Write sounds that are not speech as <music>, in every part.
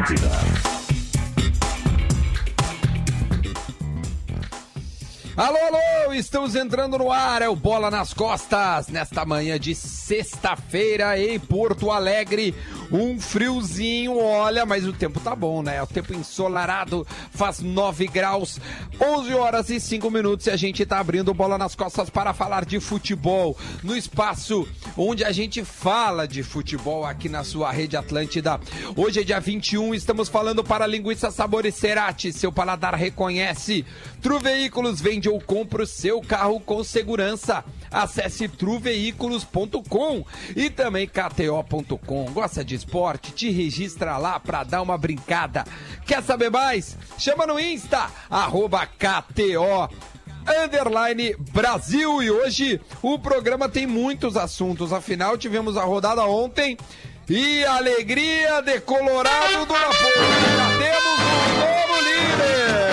Atlântida. Alô, alô, estamos entrando no ar, é o Bola nas Costas, nesta manhã de sexta-feira em Porto Alegre. Um friozinho, olha, mas o tempo tá bom, né? O tempo ensolarado, faz 9 graus, 11 horas e 5 minutos e a gente tá abrindo Bola nas Costas para falar de futebol no espaço onde a gente fala de futebol aqui na sua rede Atlântida. Hoje é dia 21, estamos falando para linguiça sabores Cerati, seu paladar reconhece. Tru Veículos vende ou compra o seu carro com segurança. Acesse truveículos.com e também kto.com. Gosta de esporte? Te registra lá pra dar uma brincada. Quer saber mais? Chama no Insta, arroba KTO underline Brasil. E hoje o programa tem muitos assuntos. Afinal, tivemos a rodada ontem e a alegria de Colorado do Napoleão. Já temos um novo líder.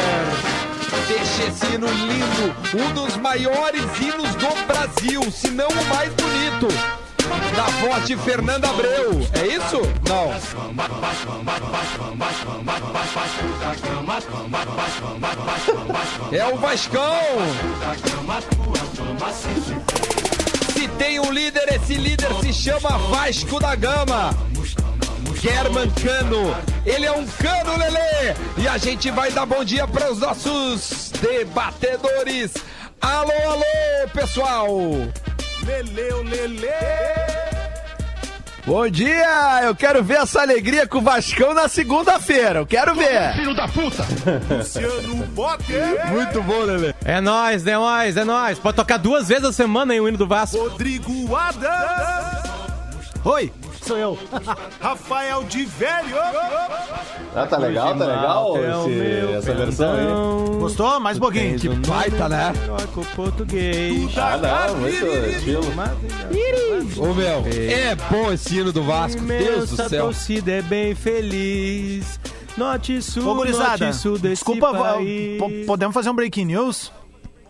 Deixa esse hino lindo, um dos maiores hinos do Brasil, se não o mais bonito. Da de Fernanda Abreu. É isso? Não. É o Vascão. Se tem um líder, esse líder se chama Vasco da Gama. German Cano. Ele é um cano, Lelê. E a gente vai dar bom dia para os nossos debatedores. Alô, alô, pessoal. Leleu, Lele. Bom dia! Eu quero ver essa alegria com o Vascão na segunda-feira. Eu quero ver. Filho da puta! Luciano Potter. Muito bom, Lelê. É nóis, é nóis, é nóis. Pode tocar duas vezes a semana aí o hino do Vasco. Rodrigo Adams. Oi, sou eu. <laughs> Rafael de Velho. Ah, tá legal, tá legal É o esse- essa versão aí. Gostou? Mais um pouquinho. Que baita, né? Heróico português. Ah, não, muito estilo. Ô meu, é bom esse hino do Vasco. Deus do céu. torcida é bem feliz. Norte e sul, Ô, norte e sul desse desculpa, podemos fazer um breaking news?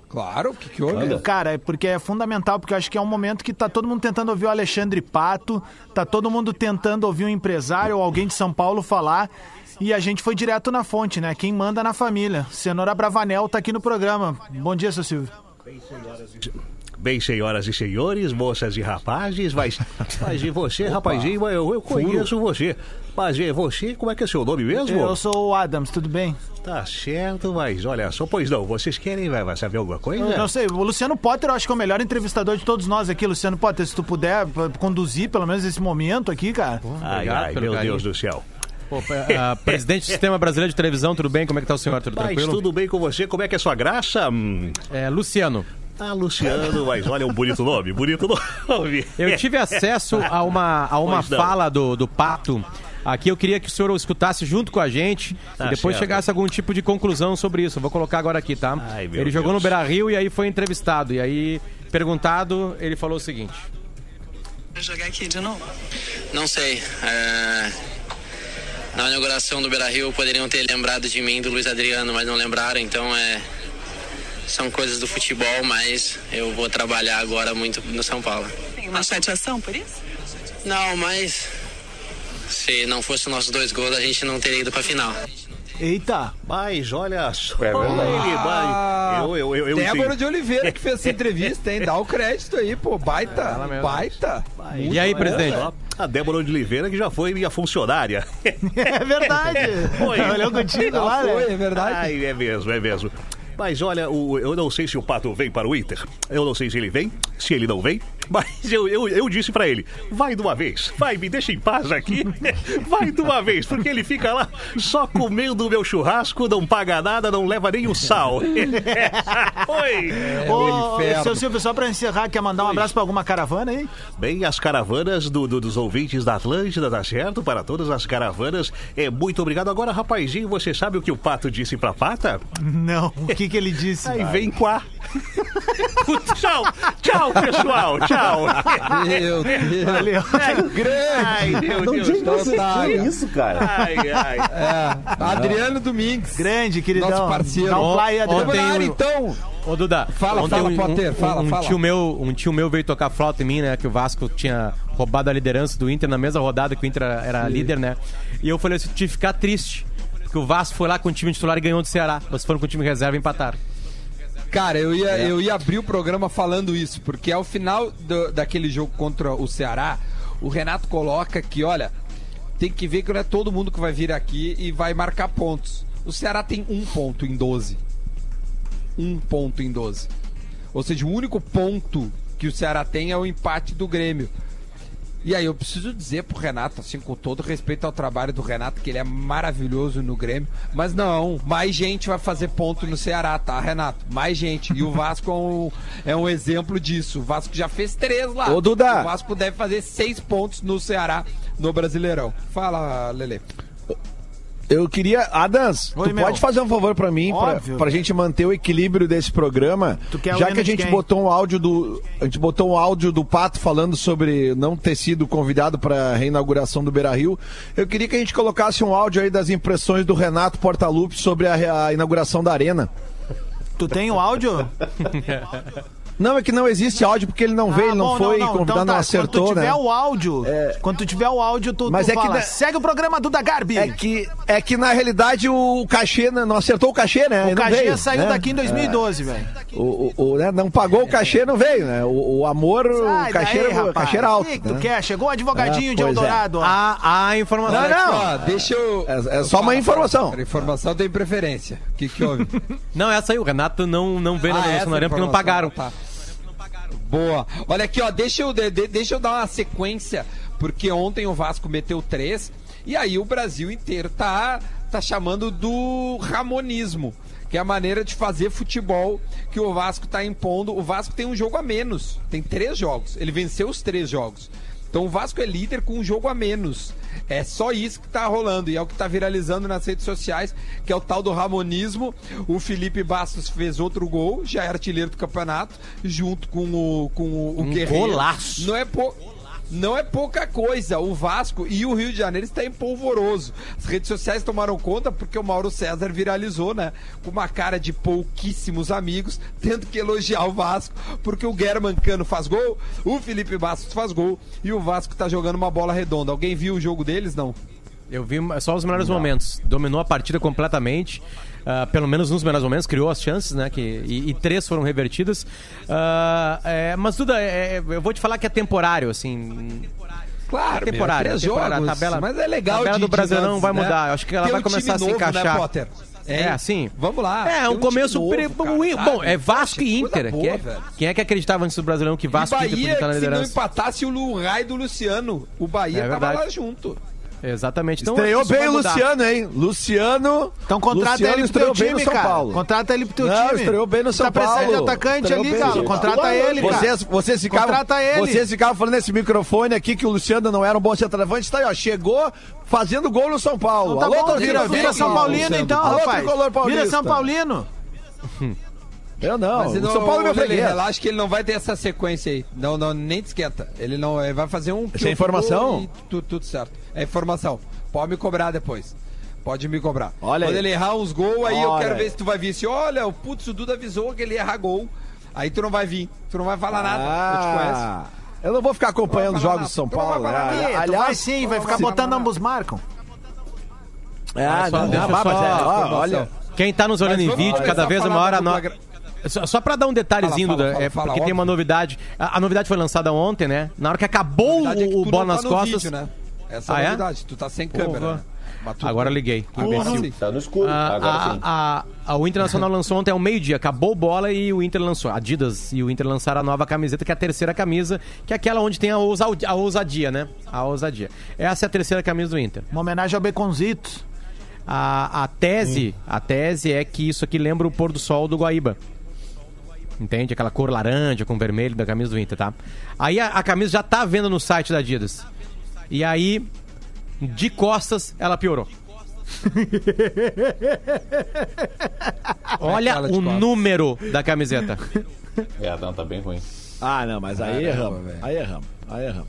Claro, o que, que houve? Manda. Cara, é porque é fundamental, porque eu acho que é um momento que tá todo mundo tentando ouvir o Alexandre Pato, tá todo mundo tentando ouvir um empresário ou alguém de São Paulo falar. E a gente foi direto na fonte, né? Quem manda na família. Cenoura Bravanel tá aqui no programa. Bom dia, seu Silvio. Bem, senhoras e senhores, moças e rapazes, mas, mas e você, rapazinho, eu, eu conheço você. E você, como é que é seu nome mesmo? Eu sou o Adams, tudo bem? Tá certo, mas olha só, pois não, vocês querem vai, vai saber alguma coisa? Eu não sei, o Luciano Potter eu acho que é o melhor entrevistador de todos nós aqui. Luciano Potter, se tu puder conduzir pelo menos esse momento aqui, cara. Ai, Obrigado ai, pelo meu carinho. Deus do céu. Pô, ah, <laughs> presidente do Sistema Brasileiro de Televisão, tudo bem? Como é que tá o senhor? Tudo Mas tranquilo? tudo bem com você? Como é que é sua graça? Hum, É, Luciano, Ah, Luciano, mas olha, um bonito nome, bonito <laughs> nome. eu tive acesso a uma, a uma fala do, do Pato. Aqui eu queria que o senhor escutasse junto com a gente Tá e depois certo. chegasse a algum tipo de conclusão sobre isso. Eu vou colocar agora aqui, tá? Ai, ele jogou Deus. no Beira Rio e aí foi entrevistado. E aí, perguntado, ele falou o seguinte: jogar aqui de novo? Não sei. é, Na inauguração do Beira Rio poderiam ter lembrado de mim, do Luiz Adriano, mas não lembraram, então é. São coisas do futebol, mas eu vou trabalhar agora muito no São Paulo. Tem uma chateação por isso? Não, mas. Se não fosse os nossos dois gols, a gente não teria ido pra final. Eita! Mas olha só, É ele vai. Eu, eu, eu, eu Débora de Oliveira que fez essa <laughs> entrevista, hein? Dá o crédito aí, pô. Baita, baita. E aí, presidente? A Débora de Oliveira, que já foi minha funcionária. <laughs> É verdade! <laughs> Foi. Olhou contigo lá, Foi, né? é verdade. Ai, é mesmo, é mesmo. Mas olha, o- eu não sei se o Pato vem para o Inter. Eu não sei se ele vem, se ele não vem. <laughs> Mas eu, eu, eu disse para ele, vai de uma vez. Vai, me deixa em paz aqui. <laughs> Vai de uma vez, porque ele fica lá só comendo o meu churrasco, não paga nada, não leva nem o sal. <laughs> Oi! Ô, inferno. seu Silvio, só pra encerrar, quer mandar um abraço pra alguma caravana aí? Bem, as caravanas do, do- dos ouvintes da Atlântida, tá certo? Para todas as caravanas, é muito obrigado. Agora, rapazinho, você sabe o que o Pato disse pra Pata? Não, o que que ele disse? Aí vem quá. tchau, tchau, pessoal, tchau. Meu Deus. Valeu. Ai, meu Não Deus. tinha que você tá. tinha isso, cara. Ai, ai. É, Adriano Domingues. Grande, queridão. Nosso parceiro. Dá um play, Ontem- Adriano. Vamos na área, o- então. Ô, Duda, Fala, ontem fala, um, Potter, um- fala, um fala. Tio meu, um tio meu veio tocar flauta em mim, né? Que o Vasco tinha roubado a liderança do Inter na mesma rodada que o Inter era, era líder, né? E eu falei assim, tive que ficar triste. Porque o Vasco foi lá com o time titular e ganhou do Ceará. Vocês foram com o time reserva e empataram. Cara, eu ia, eu ia abrir o programa falando isso, porque ao final do- daquele jogo contra o Ceará, o Renato coloca que, olha, tem que ver que não é todo mundo que vai vir aqui e vai marcar pontos. O Ceará tem um ponto em 12. Um ponto em 12. Ou seja, o único ponto que o Ceará tem é o empate do Grêmio. E aí eu preciso dizer pro Renato, assim, com todo respeito ao trabalho do Renato, que ele é maravilhoso no Grêmio, mas não, mais gente vai fazer ponto no Ceará, tá, Renato? Mais gente. E o Vasco é um, é um exemplo disso. O Vasco já fez três lá. Ô, Duda. O Vasco deve fazer seis pontos no Ceará, no Brasileirão. Fala, Lele. Eu queria. Adams, Oi, tu meu. pode fazer um favor pra mim, pra, Óbvio. pra gente manter o equilíbrio desse programa. Tu quer o já que a gente quem? botou um áudio do. A gente botou um áudio do Pato falando sobre não ter sido convidado pra reinauguração do Beira Rio. Eu queria que a gente colocasse um áudio aí das impressões do Renato Portaluppi sobre a, a inauguração da arena. Tu tem o áudio? <laughs> Não, é que não existe áudio porque ele não veio, Ah, ele não foi, não, convidado, então não tá, acertou, Quando tu tiver né? o áudio, quando tu tiver o áudio, tu, Mas tu é que fala, da- segue o programa Duda Garbi. É que, é que na realidade o cachê né, não acertou o cachê, né? o Ele não Cagê veio, saiu né? daqui em 2012, velho. O, o- o, né, não pagou o cachê, não veio, né? O, o amor, Sai o cachê, daí, era, cachê era alto. O que, que tu né? quer? Chegou o advogadinho Ah, de é. Eldorado. ó. A, a informação. Não, não. Ó, deixa eu. É- é só uma informação. A informação tem preferência. O que, que <laughs> houve? Não, essa aí, o Renato não, não veio na Ah, arena porque não pagaram. tá. Boa. Olha aqui, ó, deixa eu, de- de- deixa eu dar uma sequência, porque ontem o Vasco meteu três, e aí o Brasil inteiro tá, tá chamando do ramonismo, que é a maneira de fazer futebol que o Vasco tá impondo. O Vasco tem um jogo a menos, tem três jogos, ele venceu os três jogos. Então o Vasco é líder com um jogo a menos. É só isso que tá rolando e é o que tá viralizando nas redes sociais, que é o tal do Ramonismo. O Felipe Bastos fez outro gol, já é artilheiro do campeonato, junto com o, com o, o Um Guerreiro. golaço. Não é pou- Não é pouca coisa. O Vasco e o Rio de Janeiro está em polvoroso. As redes sociais tomaram conta porque o Mauro César viralizou, né? Com uma cara de pouquíssimos amigos, tendo que elogiar o Vasco, porque o German Cano faz gol, o Felipe Bastos faz gol e o Vasco tá jogando uma bola redonda. Alguém viu o jogo deles? Não. Eu vi só os melhores momentos. Dominou a partida completamente. Ah, pelo menos nos melhores momentos, criou as chances, né? Que, e, e três foram revertidas. Ah, é, mas, Duda, é, eu vou te falar que é temporário, assim. Claro, meu, temporário, três temporário, jogos, a tabela- mas é legal a tabela de- do Brasileirão nós, vai né? mudar. Eu acho que ela Ter vai um começar a se novo, encaixar. Né? É, assim. Vamos lá. É, tem um começo. novo, pre- cara? Bom, é Vasco e Inter. boa, quem, é, quem é que acreditava antes do Brasileirão que Vasco e Inter Bahia, estar na que se não liderança? empatasse o Rai do Luciano, o Bahia É tava lá junto. Exatamente. Então, Estreou bem o. Luciano, hein? Luciano. Então contrata Luciano ele pro teu time, no São cara. Paulo. Contrata ele pro teu Não, time. estreou bem no São tá precisando Paulo. de atacante Estreou ali, bem, Galo. sim. Contrata ele, cara. Vocês, vocês, ficavam, Contrata ele. vocês ficavam falando nesse microfone aqui que o Luciano não era um bom centroavante. Tá aí, ó. Chegou fazendo gol no São Paulo. Então tá Alô, bom, torcida vira, do vira São Paulino então, Alô, rapaz. paulista. Vira São Paulino. <laughs> Eu não. Mas o não, São Paulo é meu freguês. Relaxa que ele não vai ter essa sequência aí. Não, não, nem te esquenta. Ele não ele vai fazer um. Essa é informação? E tu- tudo certo. É informação. Pode me cobrar depois. Pode me cobrar. Olha Quando aí. ele errar uns gols, aí eu Olha quero aí. ver se tu vai vir assim: olha, o putz, o Duda avisou que ele ia errar gol. Aí tu não vai vir. Tu não vai falar nada. Eu te conheço. Ah, eu não vou ficar acompanhando Não os jogos de São. Paulo. Não vai falar né? Aliás, vai sim, vai não ficar botando ambos marcam. Ah, só- não, deixa eu mas só- é, ó, olha. Quem tá nos olhando em vídeo, cada vez a é falar maior da a no... gra- Só, só pra dar um detalhezinho, Fala, fala, Duda, é fala, porque fala, tem uma novidade. A, a novidade foi lançada ontem, né? Na hora que acabou é que o, bola nas tá no costas. vídeo, né? Essa Ah, é é? a novidade. Tu tá sem câmera. Porra. né? Agora liguei. Tá no escuro. A, Agora a, sim. a- a- o Internacional lançou ontem ao meio-dia, acabou bola e o Inter lançou. A Adidas e o Inter lançaram a nova camiseta, que é a terceira camisa, que é aquela onde tem a, ousa- a ousadia, né? A ousadia. Essa é a terceira camisa do Inter. Uma homenagem ao Beconzitos. A, a tese, a tese é que isso aqui lembra o pôr do sol do Guaíba. Entende? Aquela cor laranja com vermelho da camisa do Inter, tá? Aí a, a camisa já tá à venda no site da Adidas. E aí, de costas, ela piorou. <laughs> Olha o número da camiseta. <laughs> É, não, tá bem ruim. Ah, não, mas aí erramos. velho. Aí erramos. Aí erramos.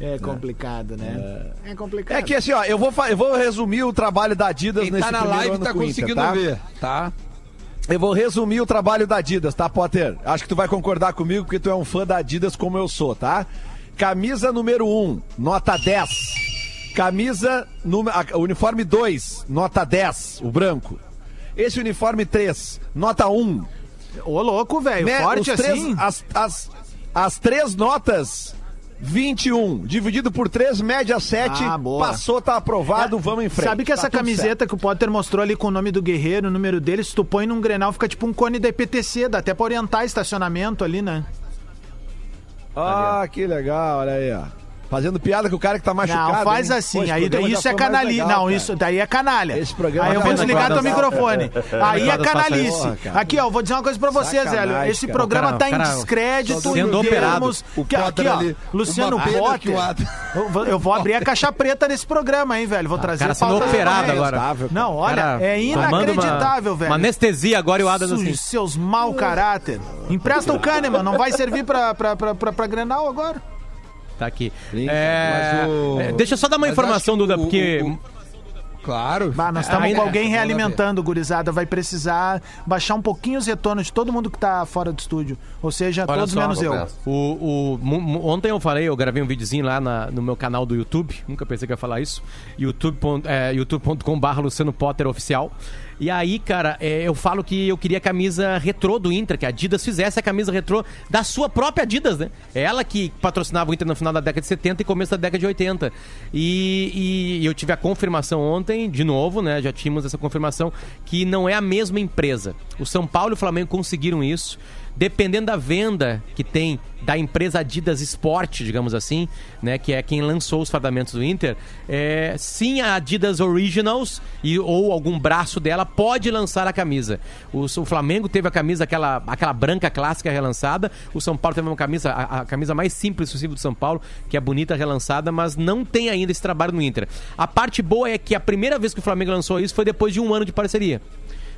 É complicado, né? É, complicado. É que assim, ó, eu vou, eu vou resumir o trabalho da Adidas Quem nesse tá na live ano tá conseguindo tá? ver, tá? Eu vou resumir o trabalho da Adidas, tá, Potter? Acho que tu vai concordar comigo porque tu é um fã da Adidas como eu sou, tá? Camisa número 1, nota 10. Camisa, número, uniforme 2, nota 10, o branco. Esse uniforme 3, nota 1. Ô, louco, velho. Né, Forte três- assim. As, as, as três notas, 21. Dividido por 3, média 7. Ah, passou, tá aprovado, vamos em frente. Sabe que essa Tá tudo camiseta que o Potter mostrou ali com o nome do guerreiro, o número dele, se tu põe num grenal, fica tipo um cone da EPTC, dá até pra orientar estacionamento ali, né? Ah, que legal, olha aí, ó. Fazendo piada com o cara que tá machucado. Não, faz hein? assim. Pô, aí isso já é canalha. legal, Não, cara. isso daí é canalha. Esse programa aí eu já vou desligar teu microfone. Aí é canalice. Aqui, ó, vou dizer uma coisa pra vocês, velho. Esse programa cara- tá em descrédito sendo em operado. termos... O que- Aqui, ó, Luciano Potter. Eu vou- Eu vou abrir a caixa preta nesse programa, hein, velho. Vou trazer cara sendo operado agora. Não, olha, Cara, é inacreditável, velho. Uma anestesia agora e o Adams assim. seus mau caráter. Empresta o <laughs> Kahneman, não vai servir pra, pra, pra, pra, pra Grenal agora? Tá aqui. Brinca, É, mas o- é, Deixa eu só dar uma Mas informação, Duda, porque. o- o- Claro. Bah, nós estamos com alguém Manda realimentando, gurizada. Vai precisar baixar um pouquinho os retornos de todo mundo que tá fora do estúdio. Ou seja, Olha todos só, menos eu. O, o- ontem eu falei, eu gravei um videozinho lá na- no meu canal do YouTube. Nunca pensei que ia falar isso. youtube.com é, youtube.com.br Luciano Potter Oficial. E aí, cara, é, eu falo que eu queria a camisa retrô do Inter, que a Adidas fizesse a camisa retrô da sua própria Adidas, né? Ela que patrocinava o Inter no final da década de 70 e começo da década de 80. E, e eu tive a confirmação ontem, de novo, né? Já tínhamos essa confirmação, que não é a mesma empresa. O São Paulo e o Flamengo conseguiram isso dependendo da venda que tem da empresa Adidas Sport, digamos assim, né, que é quem lançou os fardamentos do Inter, é, sim a Adidas Originals e, ou algum braço dela pode lançar a camisa. O, o Flamengo teve a camisa aquela, aquela branca clássica relançada, o São Paulo teve uma camisa a, a camisa mais simples possível do São Paulo, que é bonita relançada, mas não tem ainda esse trabalho no Inter. A parte boa é que a primeira vez que o Flamengo lançou isso foi depois de um ano de parceria.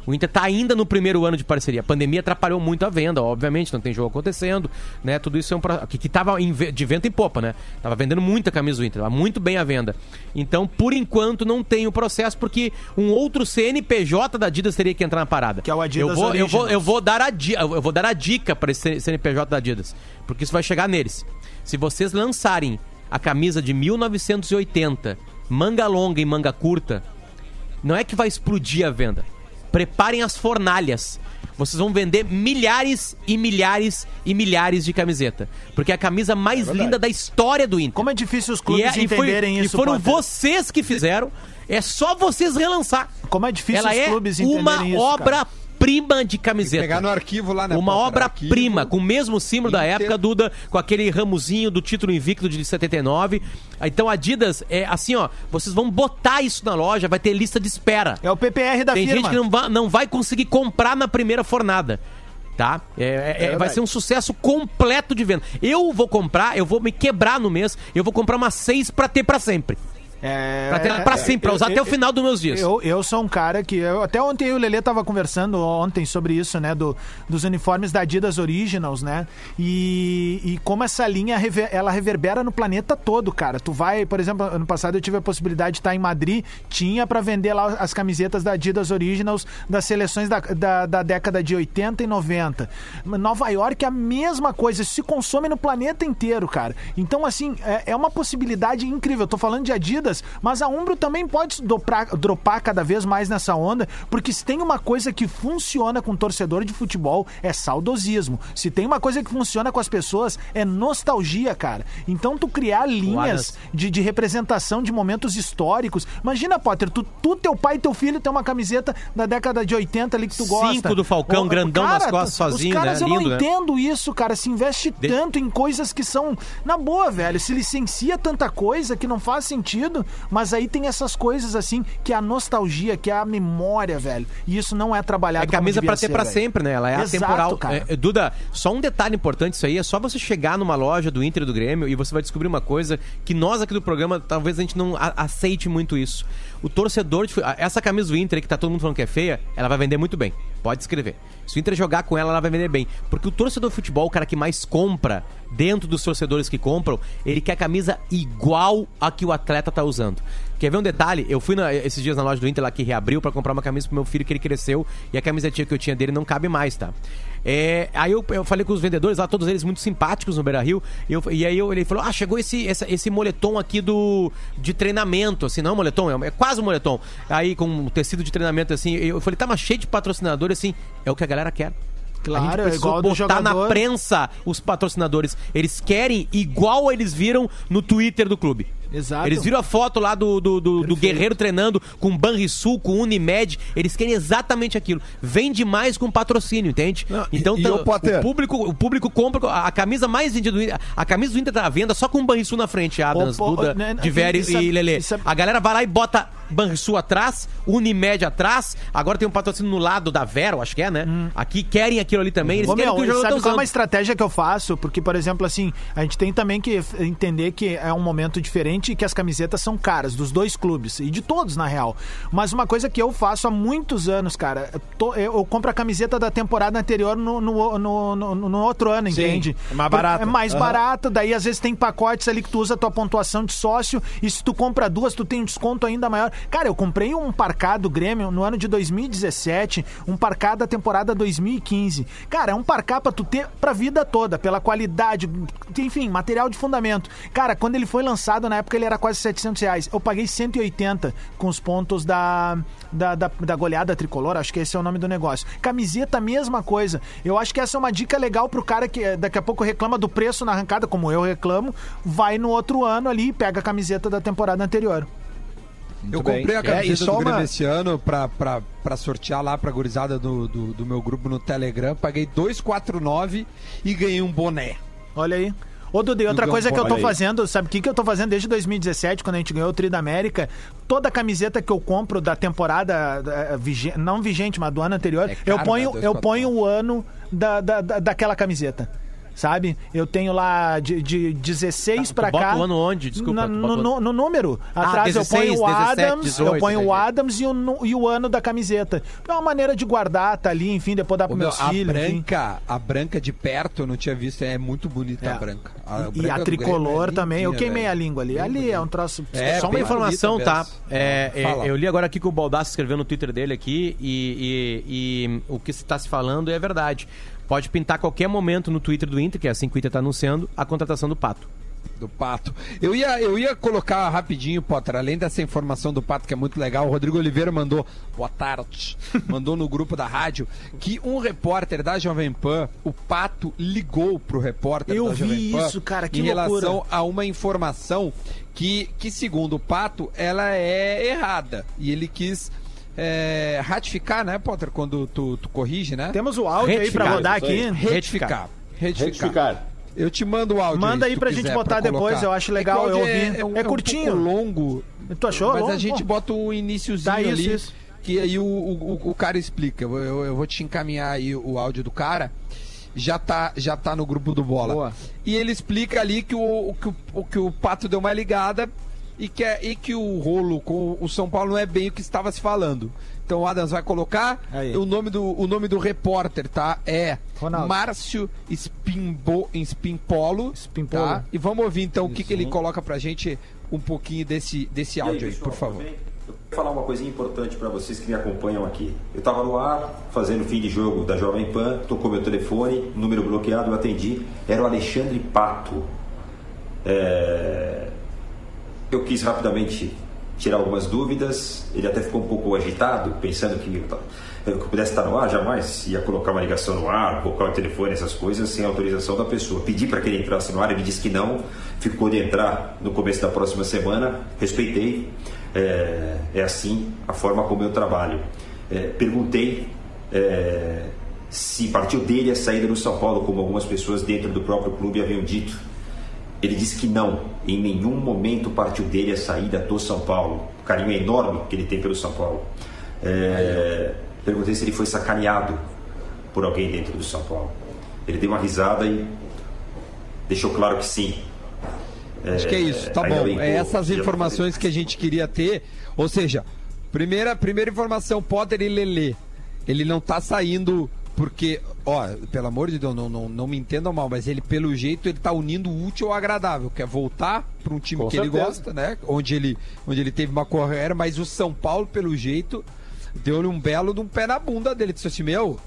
O Inter tá ainda no primeiro ano de parceria. A pandemia atrapalhou muito a venda, obviamente, não tem jogo acontecendo, né? Tudo isso é um que, que tava de vento em popa, né? Tava vendendo muita camisa do Inter, tava muito bem à venda. Então, por enquanto, não tem o processo, porque um outro CNPJ da Adidas teria que entrar na parada. Que é o Adidas eu vou, eu vou, eu vou dar a eu vou dar a dica para esse CNPJ da Adidas, porque isso vai chegar neles. Se vocês lançarem a camisa de 1980, manga longa e manga curta, não é que vai explodir a venda. Preparem as fornalhas. Vocês vão vender milhares e milhares e milhares de camiseta. Porque é a camisa mais linda da história do Inter. Como é difícil os E, clubes é- e foi- entenderem e isso, foram Potter. vocês que fizeram. É só vocês relançar. Como é difícil Ela os é clubes entenderem uma isso, cara. Obra-prima de camiseta. Pegar no arquivo lá, né? Uma obra-prima, com o mesmo símbolo da Inter. época, Duda, com aquele ramozinho do título invicto de 79. Então, Adidas, é assim, ó, vocês vão botar isso na loja, vai ter lista de espera. É o PPR da Tem firma. gente que não vai, não vai conseguir comprar na primeira fornada. Tá? É, é- é- vai ser um sucesso completo de venda. Eu vou comprar, eu vou me quebrar no mês, eu vou comprar umas seis pra ter pra sempre. É, Pra ter pra sempre, pra usar até o final dos meus dias. Eu, eu sou um cara que. eu- até ontem eu e o Lelê tava conversando ontem sobre isso, né? Do, dos uniformes da Adidas Originals, né? E, e como essa linha rever- ela reverbera no planeta todo, cara. Tu vai, por exemplo, ano passado eu tive a possibilidade de estar em Madrid, tinha pra vender lá as camisetas da Adidas Originals das seleções da, da, da década de 80 e 90. Nova York é a mesma coisa, isso se consome no planeta inteiro, cara. Então, assim, é, é uma possibilidade incrível. Eu tô falando de Adidas, mas a Umbro também pode dropar, dropar cada vez mais nessa onda, porque se tem uma coisa que funciona com torcedor de futebol, é saudosismo. Se tem uma coisa que funciona com as pessoas, é nostalgia, cara. Então, tu criar linhas de, de representação de momentos históricos. Imagina, Potter, tu, tu, teu pai e teu filho tem uma camiseta da década de 80 ali que tu gosta. Cinco do Falcão, grandão nas costas, sozinho, Os caras, né? eu não Lindo, né? entendo isso, cara. Se investe De- tanto em coisas que são. Na boa, velho. Se licencia tanta coisa que não faz sentido, mas aí tem essas coisas assim, que é a nostalgia, que é a memória, velho. E isso não é trabalhado É camisa devia ter velho. sempre, né? Ela é Exato, atemporal. cara. É, é, Duda, só um detalhe importante isso aí, é só você chegar numa loja do Inter e do Grêmio e você vai descobrir uma coisa que nós aqui do programa talvez a gente não a- aceite muito isso. o torcedor. De, essa camisa do Inter que tá todo mundo falando que é feia, ela vai vender muito bem. Pode escrever. Se o Inter jogar com ela, ela vai vender bem. Porque o torcedor de futebol, o cara que mais compra, dentro dos torcedores que compram, ele quer a camisa igual a que o atleta tá usando. Quer ver um detalhe? Eu fui na- esses dias na loja do Inter lá que reabriu pra comprar uma camisa pro meu filho que ele cresceu e a camisetinha que eu tinha dele não cabe mais, tá? É, aí eu, eu falei com os vendedores lá, todos eles muito simpáticos no Beira Rio. E, eu- e aí eu- ele falou: Ah, chegou esse, essa- esse moletom aqui do de treinamento, assim, não é um moletom, é, é quase um moletom. Aí com um tecido de treinamento, assim, eu falei, tá, mas cheio de patrocinador, assim, é o que a galera quer. Claro, a gente é igual botar na prensa os patrocinadores. Eles querem igual eles viram no Twitter do clube. Exato. Eles viram a foto lá do, do, do- do. Guerreiro treinando com Banrisul, com Unimed. Eles querem exatamente aquilo. Vende mais com patrocínio, entende? Não, e- então e tá- o Potter? o, público, o público compra a, a camisa mais vendida do Inter. A camisa do Inter tá à venda só com Banrisul na frente, Adams, pô, Duda, né, Diveri isso é- e Lelê. isso é- A galera vai lá e bota Banrisul atrás, Unimed atrás. Agora tem um patrocínio no lado da Vera, eu acho que é, né? Aqui querem aquilo ali também. Eles Hum. Ô, querem meu, que o sabe qual é uma estratégia que eu faço? Porque, por exemplo, assim, a gente tem também que entender que é um momento diferente e que as camisetas são caras, dos dois clubes, e de todos, na real. Mas uma coisa que eu faço há muitos anos, cara, eu, tô- eu- compro a camiseta da temporada anterior no, no, no, no- no outro ano, Sim, entende? é mais barato. É mais Aham. barato, daí às vezes tem pacotes ali que tu usa a tua pontuação de sócio, e se tu compra duas, tu tem um desconto ainda maior. Cara, eu comprei um parcado do Grêmio no ano de 2017, um parcado da temporada 2015. Cara, é um parcá pra tu ter pra vida toda, pela qualidade, enfim, material de fundamento. Cara, quando ele foi lançado, na época ele era quase 700 reais. Eu paguei 180 com os pontos da, da, da, da goleada tricolor, acho que esse é o nome do negócio. Camiseta, mesma coisa. Eu acho que essa é uma dica legal pro cara que daqui a pouco reclama do preço na arrancada, como eu reclamo, vai no outro ano ali e pega a camiseta da temporada anterior. Eu bem. comprei a É, camiseta só do Grêmio uma- esse ano pra, pra, pra sortear lá pra gurizada do, do, do meu grupo no Telegram. Paguei 249 e ganhei um boné. Olha aí. Ô, Dudu, e outra coisa que eu tô fazendo, sabe o que, que eu tô fazendo desde 2017, quando a gente ganhou o Tri da América? Toda camiseta que eu compro da temporada, eh, vigente, não vigente, mas do ano anterior, É eu caro, ponho, né? eu ponho o ano da, da, da- daquela camiseta. Sabe? Eu tenho lá de, de 16 pra bota cá. o ano onde? Desculpa, Na- no, o no- no número. Atrás 16, eu ponho o 17, Adams, 18, eu ponho o entendi. Adams e o, e o ano da camiseta. É uma maneira de guardar, tá ali, enfim, depois dar Ô, pros meu, meus a filhos. enfim. branca, a branca de perto eu não tinha visto, é muito bonita É. a branca. A E branca a tricolor é também. Eu lindinha, queimei velho. a língua ali. Bem Ali bonito. é um troço. É, Só uma informação, bonita tá? É, é, eu li agora aqui que o Baldassi escreveu no Twitter dele aqui e, e- e o que está se falando é verdade. Pode pintar a qualquer momento no Twitter do Inter, que é assim que o Inter está anunciando, a contratação do Pato. do Pato. Eu ia, eu ia colocar rapidinho, Potter, além dessa informação do Pato, que é muito legal, o Rodrigo Oliveira mandou, boa tarde, <laughs> mandou no grupo da rádio, que um repórter da Jovem Pan, o Pato, ligou pro repórter Eu da Jovem vi Pan isso, cara, que em loucura. relação a uma informação que, que, segundo o Pato, ela é errada. E ele quis é, ratificar, né, Potter, quando tu, tu corrige, né? Temos o áudio aí pra Retificar, rodar isso aí. aqui. Retificar. Retificar. Retificar. Eu te mando o áudio. Manda aí tu pra gente quiser, botar pra depois, eu acho É legal, áudio eu é- ouvi. É, um- É é um curtinho. pouco longo. Tu achou? Mas a Longo? gente Pô. bota o iníciozinho isso, ali. isso. Que aí o, o, o cara explica. Eu, eu- eu vou te encaminhar aí o áudio do cara. Já tá, já tá no grupo do Bola. Boa. E ele explica ali que o, que o que o Pato deu uma ligada e que, é- e que o rolo com o São Paulo não é bem o que estava se falando. Então o Adams vai colocar. Aí. O nome, do, o nome do repórter, tá? É Ronaldo. Márcio Spimbo, Spimpolo. Spimpolo. Tá? E vamos ouvir então o que, que ele coloca pra gente um pouquinho desse, desse áudio aí, por favor. Eu quero falar uma coisinha importante para vocês que me acompanham aqui. Eu estava no ar, fazendo fim de jogo da Jovem Pan, tocou meu telefone, número bloqueado, eu atendi. Era o Alexandre Pato. É, Eu quis rapidamente tirar algumas dúvidas. Ele até ficou um pouco agitado, pensando que eu, pudesse estar no ar, jamais ia colocar uma ligação no ar, colocar o telefone, essas coisas, sem autorização da pessoa. Pedi para que ele entrasse no ar, ele disse que não, ficou de entrar no começo da próxima semana, respeitei. É, é assim a forma como eu trabalho. É, perguntei é, se partiu dele a saída do São Paulo, como algumas pessoas dentro do próprio clube haviam dito. Ele disse que não, em nenhum momento partiu dele a saída do São Paulo. O carinho enorme que ele tem pelo São Paulo. É, perguntei se ele foi sacaneado por alguém dentro do São Paulo. Ele deu uma risada e deixou claro que sim. Acho que é isso, tá ainda bom. bem É essas informações que a gente queria ter. Ou seja, primeira, primeira informação, Potter e Lelê. Ele não tá saindo porque, ó, pelo amor de Deus, não, não, não me entendam mal, mas ele, pelo jeito, ele tá unindo o útil ao agradável, que é voltar para um time Com que ele certeza. gosta, né? Onde ele, onde ele teve uma carreira, mas o São Paulo, pelo jeito, deu-lhe um belo de um pé na bunda dele. Disse assim, meu,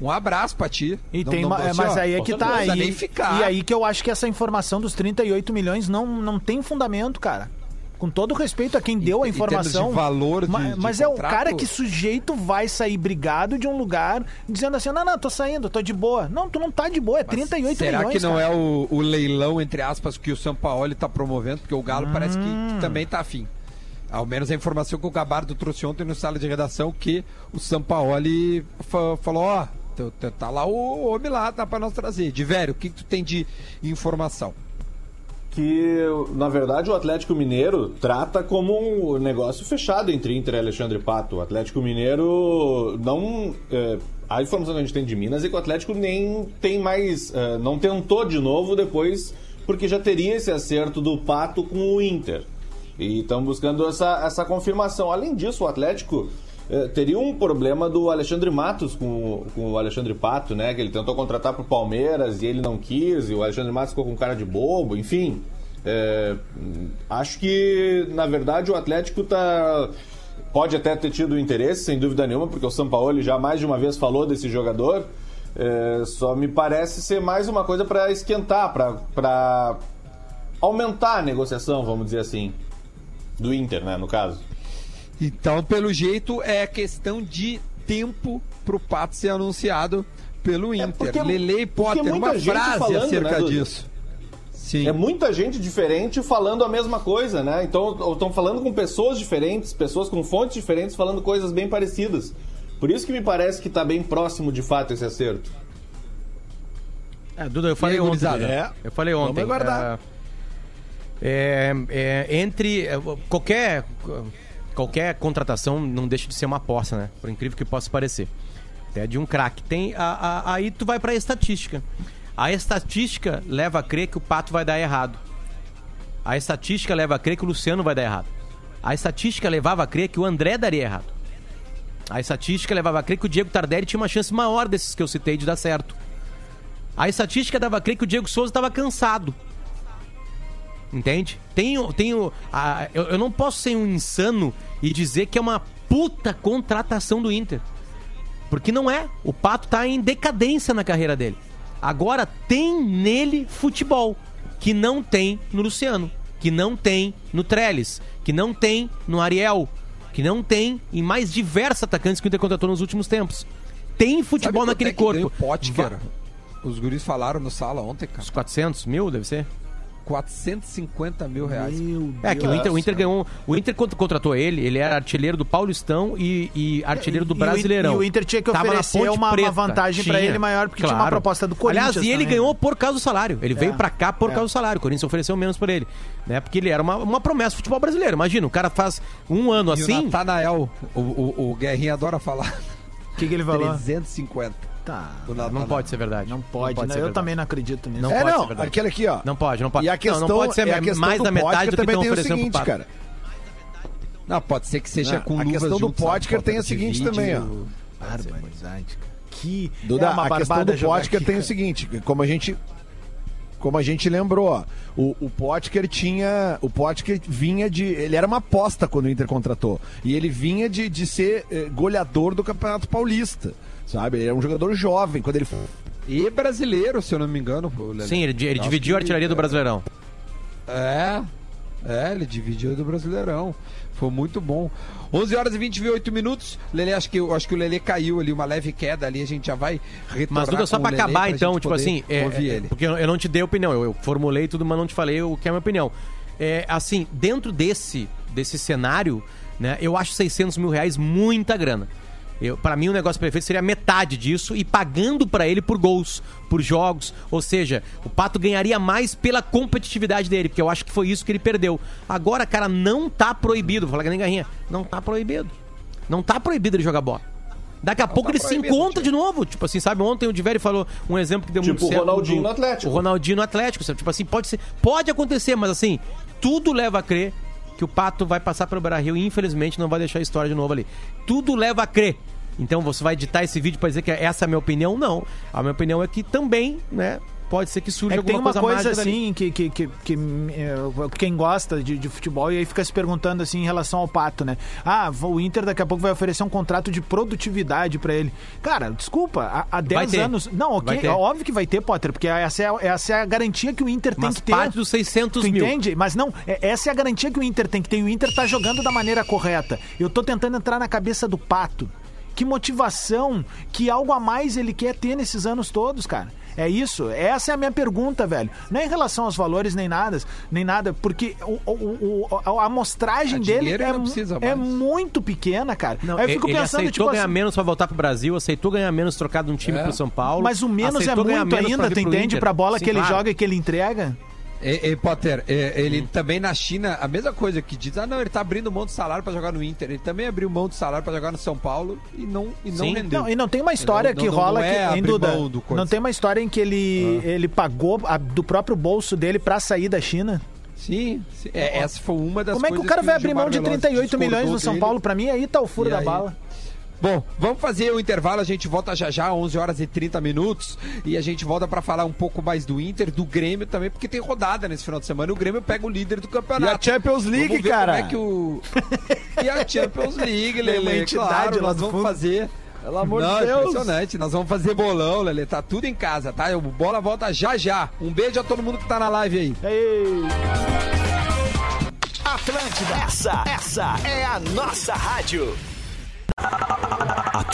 um abraço pra ti. E Não- tem não- uma- assim, mas ó, aí é que tá aí. precisa nem ficar. E aí que eu acho que essa informação dos 38 milhões não, não tem fundamento, cara. Com todo respeito a quem deu a termos de informação. valor de- ma- de mas é o cara que sujeito vai sair brigado de um lugar dizendo assim: não, não, tô saindo, tô de boa. Não, tu não tá de boa, é 38 Será milhões. que não cara. é o, o leilão, entre aspas, que o Sampaoli tá promovendo? Porque o Galo parece que, Hum. que também tá afim. Ao menos a informação que o Gabardo trouxe ontem no sala de redação que o Sampaoli fa- falou, ó, t- tá lá o homem lá, dá pra nós trazer. De velho, o que, que tu tem de informação? Que, na verdade, o Atlético Mineiro trata como um negócio fechado entre Inter e Alexandre Pato. O Atlético Mineiro não. é, a informação que a gente tem de Minas é que o Atlético nem tem mais. é, não tentou de novo depois, porque já teria esse acerto do Pato com o Inter. E estão buscando essa, essa confirmação. Além disso, o Atlético. É, teria um problema do Alexandre Matos com, o- com o Alexandre Pato, né? Que ele tentou contratar pro Palmeiras e ele não quis, e o Alexandre Matos ficou com cara de bobo, enfim. É, acho que, na verdade, o Atlético tá. Pode até ter tido interesse, sem dúvida nenhuma, porque o Sampaoli já mais de uma vez falou desse jogador. É, só me parece ser mais uma coisa para esquentar, para aumentar a negociação, vamos dizer assim. Do Inter, né, no caso. Então, pelo jeito, é questão de tempo pro Pato ser anunciado pelo Inter. É porque- Lele e Potter, uma frase falando, acerca né, disso. Sim. É muita gente diferente falando a mesma coisa, né? Então estão falando com pessoas diferentes, pessoas com fontes diferentes falando coisas bem parecidas. Por isso que me parece que está bem próximo de fato esse acerto. É, Duda, eu falei aí, ontem. Duda. É. Eu falei ontem. Vamos aguardar. É, é, é, entre é, qualquer qualquer contratação não deixa de ser uma aposta, né? Por incrível que possa parecer. Até de um craque. Tem a- a- aí tu vai pra estatística. A estatística leva a crer que o Pato vai dar errado. A estatística leva a crer que o Luciano vai dar errado. A estatística levava a crer que o André daria errado. A estatística levava a crer que o Diego Tardelli tinha uma chance maior desses que eu citei de dar certo. A estatística dava a crer que o Diego Souza estava cansado. Entende? Tenho. tenho a- eu, eu não posso ser um insano e dizer que é uma puta contratação do Inter. Porque não é. O Pato tá em decadência na carreira dele. Agora tem nele futebol. Que não tem no Luciano. Que não tem no Trellis. Que não tem no Ariel. Que não tem em mais diversos atacantes que o Inter contratou nos últimos tempos. Tem futebol Sabe naquele é corpo. O Potker, Va- os guris falaram no sala ontem, cara. Uns 400 mil, deve ser? 450 mil reais. É, que o Inter, o Inter ganhou. O Inter cont- contratou ele, ele era artilheiro do Paulistão e, e artilheiro do E o- Brasileirão. e o Inter tinha que Tava oferecer uma- uma vantagem pra ele maior, porque tinha uma proposta do Corinthians Aliás, e ele também, ganhou né? por causa do salário. Ele veio É. pra cá por causa do salário. O Corinthians ofereceu menos por ele. Né? Porque ele era uma, uma promessa do futebol brasileiro. Imagina, o cara faz um ano E o assim. Natanael, o, o, o Guerrinha adora falar. O que, que ele falou? 350. Tá. do Não Natanael. pode ser verdade. Não pode, né? ser Eu verdade. também não acredito nisso. Não é, pode ser não, verdade. aquele aqui, ó. Não pode, não pode. E a questão, não, não pode ser é a questão mais do da metade do que estão tem o oferecendo pro seguinte, Pato. cara. Não, pode ser que seja Não, com a questão do? Potker tem o seguinte vídeo. também, ó. Barbaridade, cara. Que Duda, é uma a questão do aqui, tem o seguinte, como a gente como a gente lembrou, ó, o, o Potker tinha, o Potker vinha de, ele era uma aposta quando o Inter contratou, e ele vinha de, de ser eh, goleador do Campeonato Paulista, sabe? Ele era um jogador jovem, quando ele E brasileiro, se eu não me engano. Sim, ele, ele dividiu a artilharia do Brasileirão. É, é, ele dividiu do Brasileirão. Foi muito bom. 11 horas e 28 minutos. Lele, acho que, acho que o Lele caiu ali, uma leve queda ali. A gente já vai Mas, Duda, só pra acabar, pra então, tipo assim, é, é, porque eu eu não te dei opinião, eu, eu formulei tudo, mas não te falei o que é a minha opinião. É, assim, dentro desse, desse cenário, né, eu acho 600 mil reais muita grana. Para mim, o negócio perfeito seria metade disso e pagando pra ele por gols, por jogos. Ou seja, o Pato ganharia mais pela competitividade dele, porque eu acho que foi isso que ele perdeu. Agora, cara, não tá proibido, vou falar que nem garrinha, não tá proibido. Não tá proibido ele jogar bola. Daqui a pouco tá ele se encontra de novo. Tipo assim, sabe? Ontem o Diveri falou um exemplo que deu Tipo muito o certo. Ronaldinho do- no Atlético. O Ronaldinho no Atlético. sabe? Tipo assim, pode ser. Pode acontecer, mas assim, tudo leva a crer que o Pato vai passar pelo Beira-Rio e infelizmente não vai deixar a história de novo ali. Tudo leva a crer. Então você vai editar esse vídeo pra dizer que essa é a minha opinião? Não. A minha opinião é que também, né? Pode ser que surja É que tem alguma uma coisa, dali. assim que, que, que, que, é, quem gosta de, de futebol e aí fica se perguntando assim em relação ao Pato, né? Ah, o Inter daqui a pouco vai oferecer um contrato de produtividade pra ele. Cara, desculpa, há, há 10 ter. anos. Não, ok, é óbvio que vai ter, Potter, porque essa é, a- essa é a garantia que o Inter tem Mas que ter. parte dos 600 Tu mil. entende? Mas não, é- essa é a garantia que o Inter tem que ter. E o Inter tá jogando da maneira correta. Eu tô tentando entrar na cabeça do Pato. Que motivação, que algo a mais ele quer ter nesses anos todos, cara. É isso, essa é a minha pergunta, velho. Não é em relação aos valores nem nada, nem nada, porque o, o- o- a amostragem Ah, dele é, não mu- precisa é muito pequena, cara. Não, Aí eu fico ele pensando, aceitou tipo ganhar assim, menos pra voltar pro Brasil, aceitou ganhar menos trocado de um time É. pro São Paulo. mas o menos é muito menos ainda, tu entende? Inter. Pra bola Sim, que ele claro. joga e que ele entrega. Ei, ei, Potter, ele Hum. também na China, a mesma coisa que diz, ah não, ele tá abrindo mão de salário pra jogar no Inter. Ele também abriu mão de salário pra jogar no São Paulo e não, e não Sim. rendeu. Não, e não tem uma história Não, que não, não rola é que, abrir Duda? mão do coisa. Não tem uma história em que ele, Ah. ele pagou a- do próprio bolso dele pra sair da China? Sim, sim. É, essa foi uma das Como é que o cara vai abrir mão de Veloso 38 milhões no São dele. Paulo? Pra mim, aí tá o furo E da aí? bala. Bom, vamos fazer o intervalo, a gente volta já já, 11 horas e 30 minutos, e a gente volta pra falar um pouco mais do Inter, do Grêmio também, porque tem rodada nesse final de semana, e o Grêmio pega o líder do E campeonato. a Champions League, Vamos ver cara? Como é que o... E a Champions League, Lele, entidade claro, nós vamos fundo. fazer... Pelo amor Não, de Deus. impressionante, nós vamos fazer bolão, Lele, tá tudo em casa, tá? O Bola volta já já. Um beijo a todo mundo que tá na live aí. Ei. Atlântida. Essa, essa é a nossa rádio.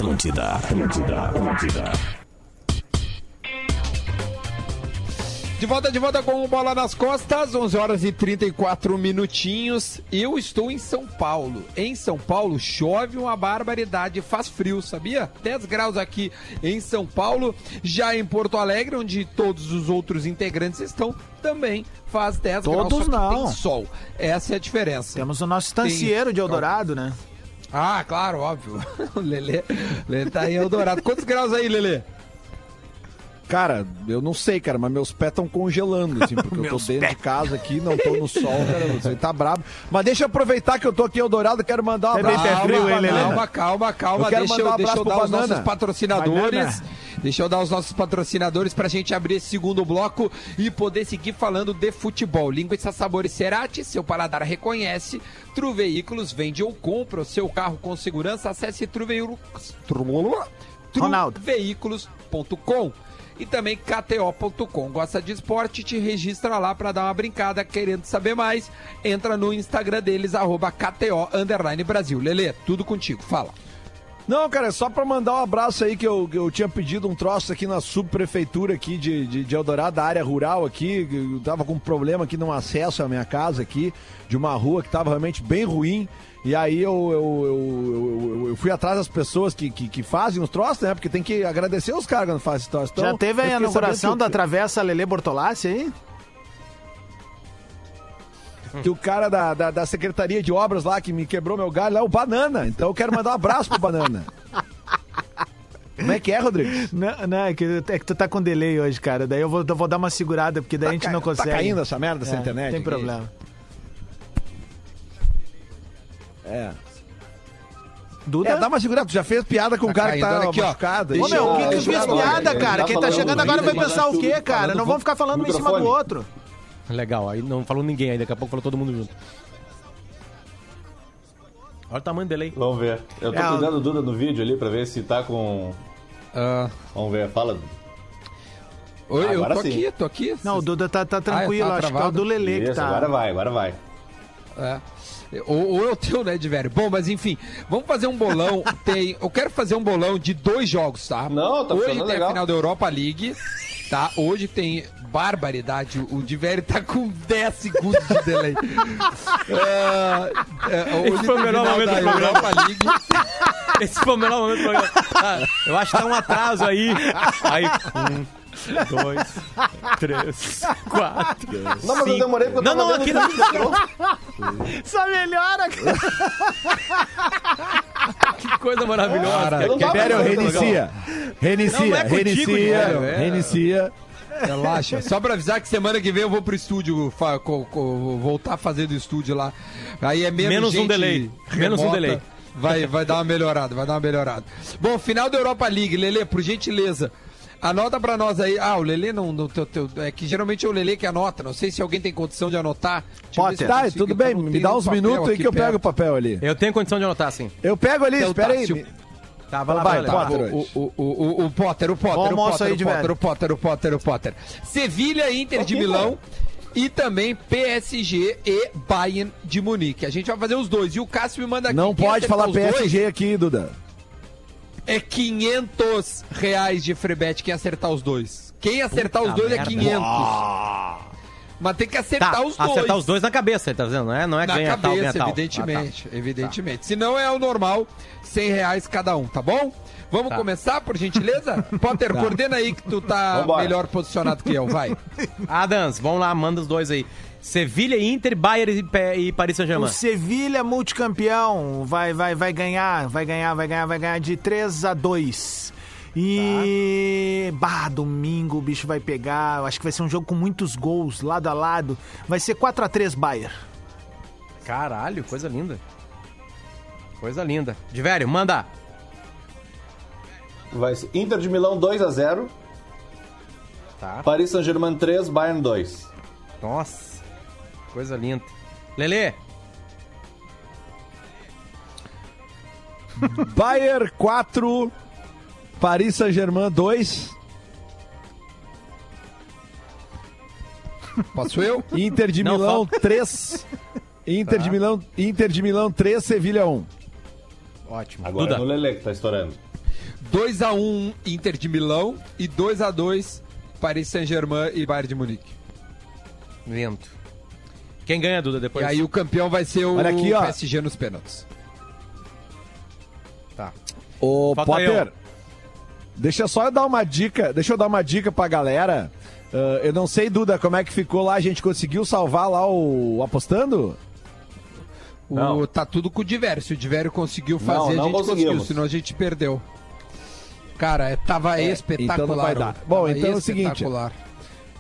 Atlântida, Atlântida, Atlântida. De volta, de volta com o Bola nas Costas, 11 horas e 34 minutinhos. Eu estou em São Paulo. Em São Paulo chove uma barbaridade, faz frio, sabia? 10 graus aqui em São Paulo. Já em Porto Alegre, onde todos os outros integrantes estão, também faz 10 graus. Todos só que não. Tem sol. Essa é a diferença. Temos o nosso estancieiro de Eldorado, né? Ah, claro, óbvio. <laughs> O Lelê, Lelê tá em Eldorado. Quantos graus aí, Lelê? Cara, eu não sei, cara, mas meus pés estão congelando, assim, porque eu tô <laughs> dentro de casa aqui, não tô no sol, cara, você tá brabo. Mas deixa eu aproveitar que eu tô aqui em Eldorado, quero mandar um É bem abraço. pé frio, hein, Lelê? Calma, calma, calma. Eu quero deixa eu, mandar um deixa eu abraço dar pro os nossos patrocinadores. Banana. Deixa eu dar os nossos patrocinadores pra gente abrir esse segundo bloco e poder seguir falando de futebol. Linguiça Sabores Cerati, seu paladar reconhece. Tru Veículos vende ou compra o seu carro com segurança. Acesse. Truveículos.com e também KTO.com. Gosta de esporte? Te registra lá pra dar uma brincada. Querendo saber mais? Entra no Instagram deles, arroba KTO Underline Brasil. Lelê, tudo contigo. Fala. Não, cara, é só pra mandar um abraço aí que eu, que eu tinha pedido um troço aqui na subprefeitura aqui de, de, de Eldorado, da área rural aqui. Eu tava com um problema aqui no acesso à minha casa aqui, de uma rua que tava realmente bem ruim. E aí eu, eu, eu, eu- fui atrás das pessoas que, que, que fazem os troços, né? Porque tem que agradecer os caras quando fazem os troços. Então, Já teve a inauguração da que o- Travessa Lele Bortolassi aí? Que o cara da, da, da Secretaria de Obras lá que me quebrou meu galho lá é o Banana. Então eu quero mandar um abraço pro Banana. Como é que é, Rodrigues? Não, não é, que, é que tu tá com delay hoje, cara. Daí eu vou, eu vou dar uma segurada, porque daí a gente ca- não tá consegue. caindo essa merda, essa É, internet Tem problema. É. Duda? É, dá uma segurada, tu já fez piada com o cara que caindo, tá olha aqui, ó. machucado. Ô, Deixa meu, eu- quem que fez piada, cara? tá Quem tá chegando do agora vai pensar o quê, cara? Não vamos ficar falando um em cima do outro. Legal, aí não falou ninguém aí, daqui a pouco falou todo mundo junto. Olha o tamanho do delay. Vamos ver. Eu tô É, cuidando o Duda no vídeo ali pra ver se tá com. Ah, Vamos ver, fala. oi, eu tô sim. aqui, tô aqui. Não, o Duda tá, tá tranquilo, tá acho que é o do Lele que Isso, tá. agora vai, agora vai. É. Ou, ou eu tenho, né, de velho. Bom, mas enfim, vamos fazer um bolão. <laughs> Tem, eu quero fazer um bolão de dois jogos, tá? Não, tá Hoje tem legal. a final da Europa League, tá? Hoje tem barbaridade. O de velho tá com 10 segundos de delay. É, hoje Esse foi o melhor momento da do programa. Esse foi o melhor momento do programa. Ah, eu acho que tá um atraso aí. Aí, um, dois, três, quatro. Não, mas eu demorei porque eu Não, tava não, vendo aqui não. Só melhora, cara. coisa maravilhosa. Cara, legal. reinicia. Reinicia, Não, não é contigo, reinicia, Império, é. reinicia. Relaxa. Só pra avisar que semana que vem eu vou pro estúdio, voltar a fazer do estúdio lá. Aí é menos, Menos um delay. Menos um remota. delay. Vai, vai dar uma melhorada, vai dar uma melhorada. Bom, final da Europa League, Lele, por gentileza. Anota pra nós aí. Ah, o Lele não. não teu- teu- é que geralmente é o Lele que anota. Não sei se alguém tem condição de anotar. Eu Tá, consigo, tudo bem, me dá uns minutos aí que eu pego o papel ali. Eu tenho condição de anotar, sim. Eu pego ali, Então espera tá, aí. Me- Tá, vai lá, Vai. Potter. O, o, o, o, o Potter, o Potter, Bom o Potter, aí, o Potter, o Potter, o Potter, o Potter. Sevilha, Inter de Milão e também PSG e Bayern de Munique. A gente vai fazer os dois. E o Cássio me manda aqui. Não pode falar os dois PSG aqui, Duda. É 500 reais de frebete quem acertar os dois. Quem acertar os Puta dois é merda. 500. Mas tem que acertar Tá, os dois. acertar os dois na cabeça, ele tá dizendo, não é? Não é Na ganha tal, ganha cabeça, tal. evidentemente. Ah, tá. Evidentemente. Se não é o normal, 100 reais cada um, tá bom? Vamos Tá. começar, por gentileza? <laughs> Potter, coordena aí que tu tá Vambora. melhor posicionado que eu, vai. <laughs> Adams, vamos lá, manda os dois aí. Sevilha, Inter, Bayern e, Paris O Saint-Germain. Sevilha multicampeão vai, vai, vai ganhar, vai ganhar, vai ganhar, vai ganhar de 3 a 2. E. Bah, domingo o bicho vai pegar. Acho que vai ser um jogo com muitos gols, lado a lado. Vai ser 4 a 3 Bayern. Caralho, coisa linda. Coisa linda. De velho, manda. Vai ser Inter de Milão 2x0. Tá. Paris Saint-Germain 3, Bayern 2. Nossa, coisa linda. Lele, Bayern 4, Paris Saint-Germain 2, Posso eu? <laughs> Inter de Não, Milão 3. Inter Tá. de Milão, Inter de Milão 3, Sevilha 1. ótimo. Agora Duda. é no Lele que tá estourando. 2x1 Inter de Milão e 2x2 Paris Saint-Germain e Bayern de Munique. Lindo. Quem ganha, Duda, E depois? aí o campeão vai ser o aqui, ó. PSG nos pênaltis. Tá. Ô, Falta Potter, eu. Deixa só eu dar uma dica, deixa eu dar uma dica pra galera. Ah, eu não sei, Duda, como é que ficou lá, a gente conseguiu salvar lá o apostando? O, Não. tá tudo com o Divério. Se o Divério conseguiu fazer, Não, não a gente conseguiu, senão a gente perdeu. Cara, é, tava espetacular. então não vai dar. Tava Bom, então é o seguinte.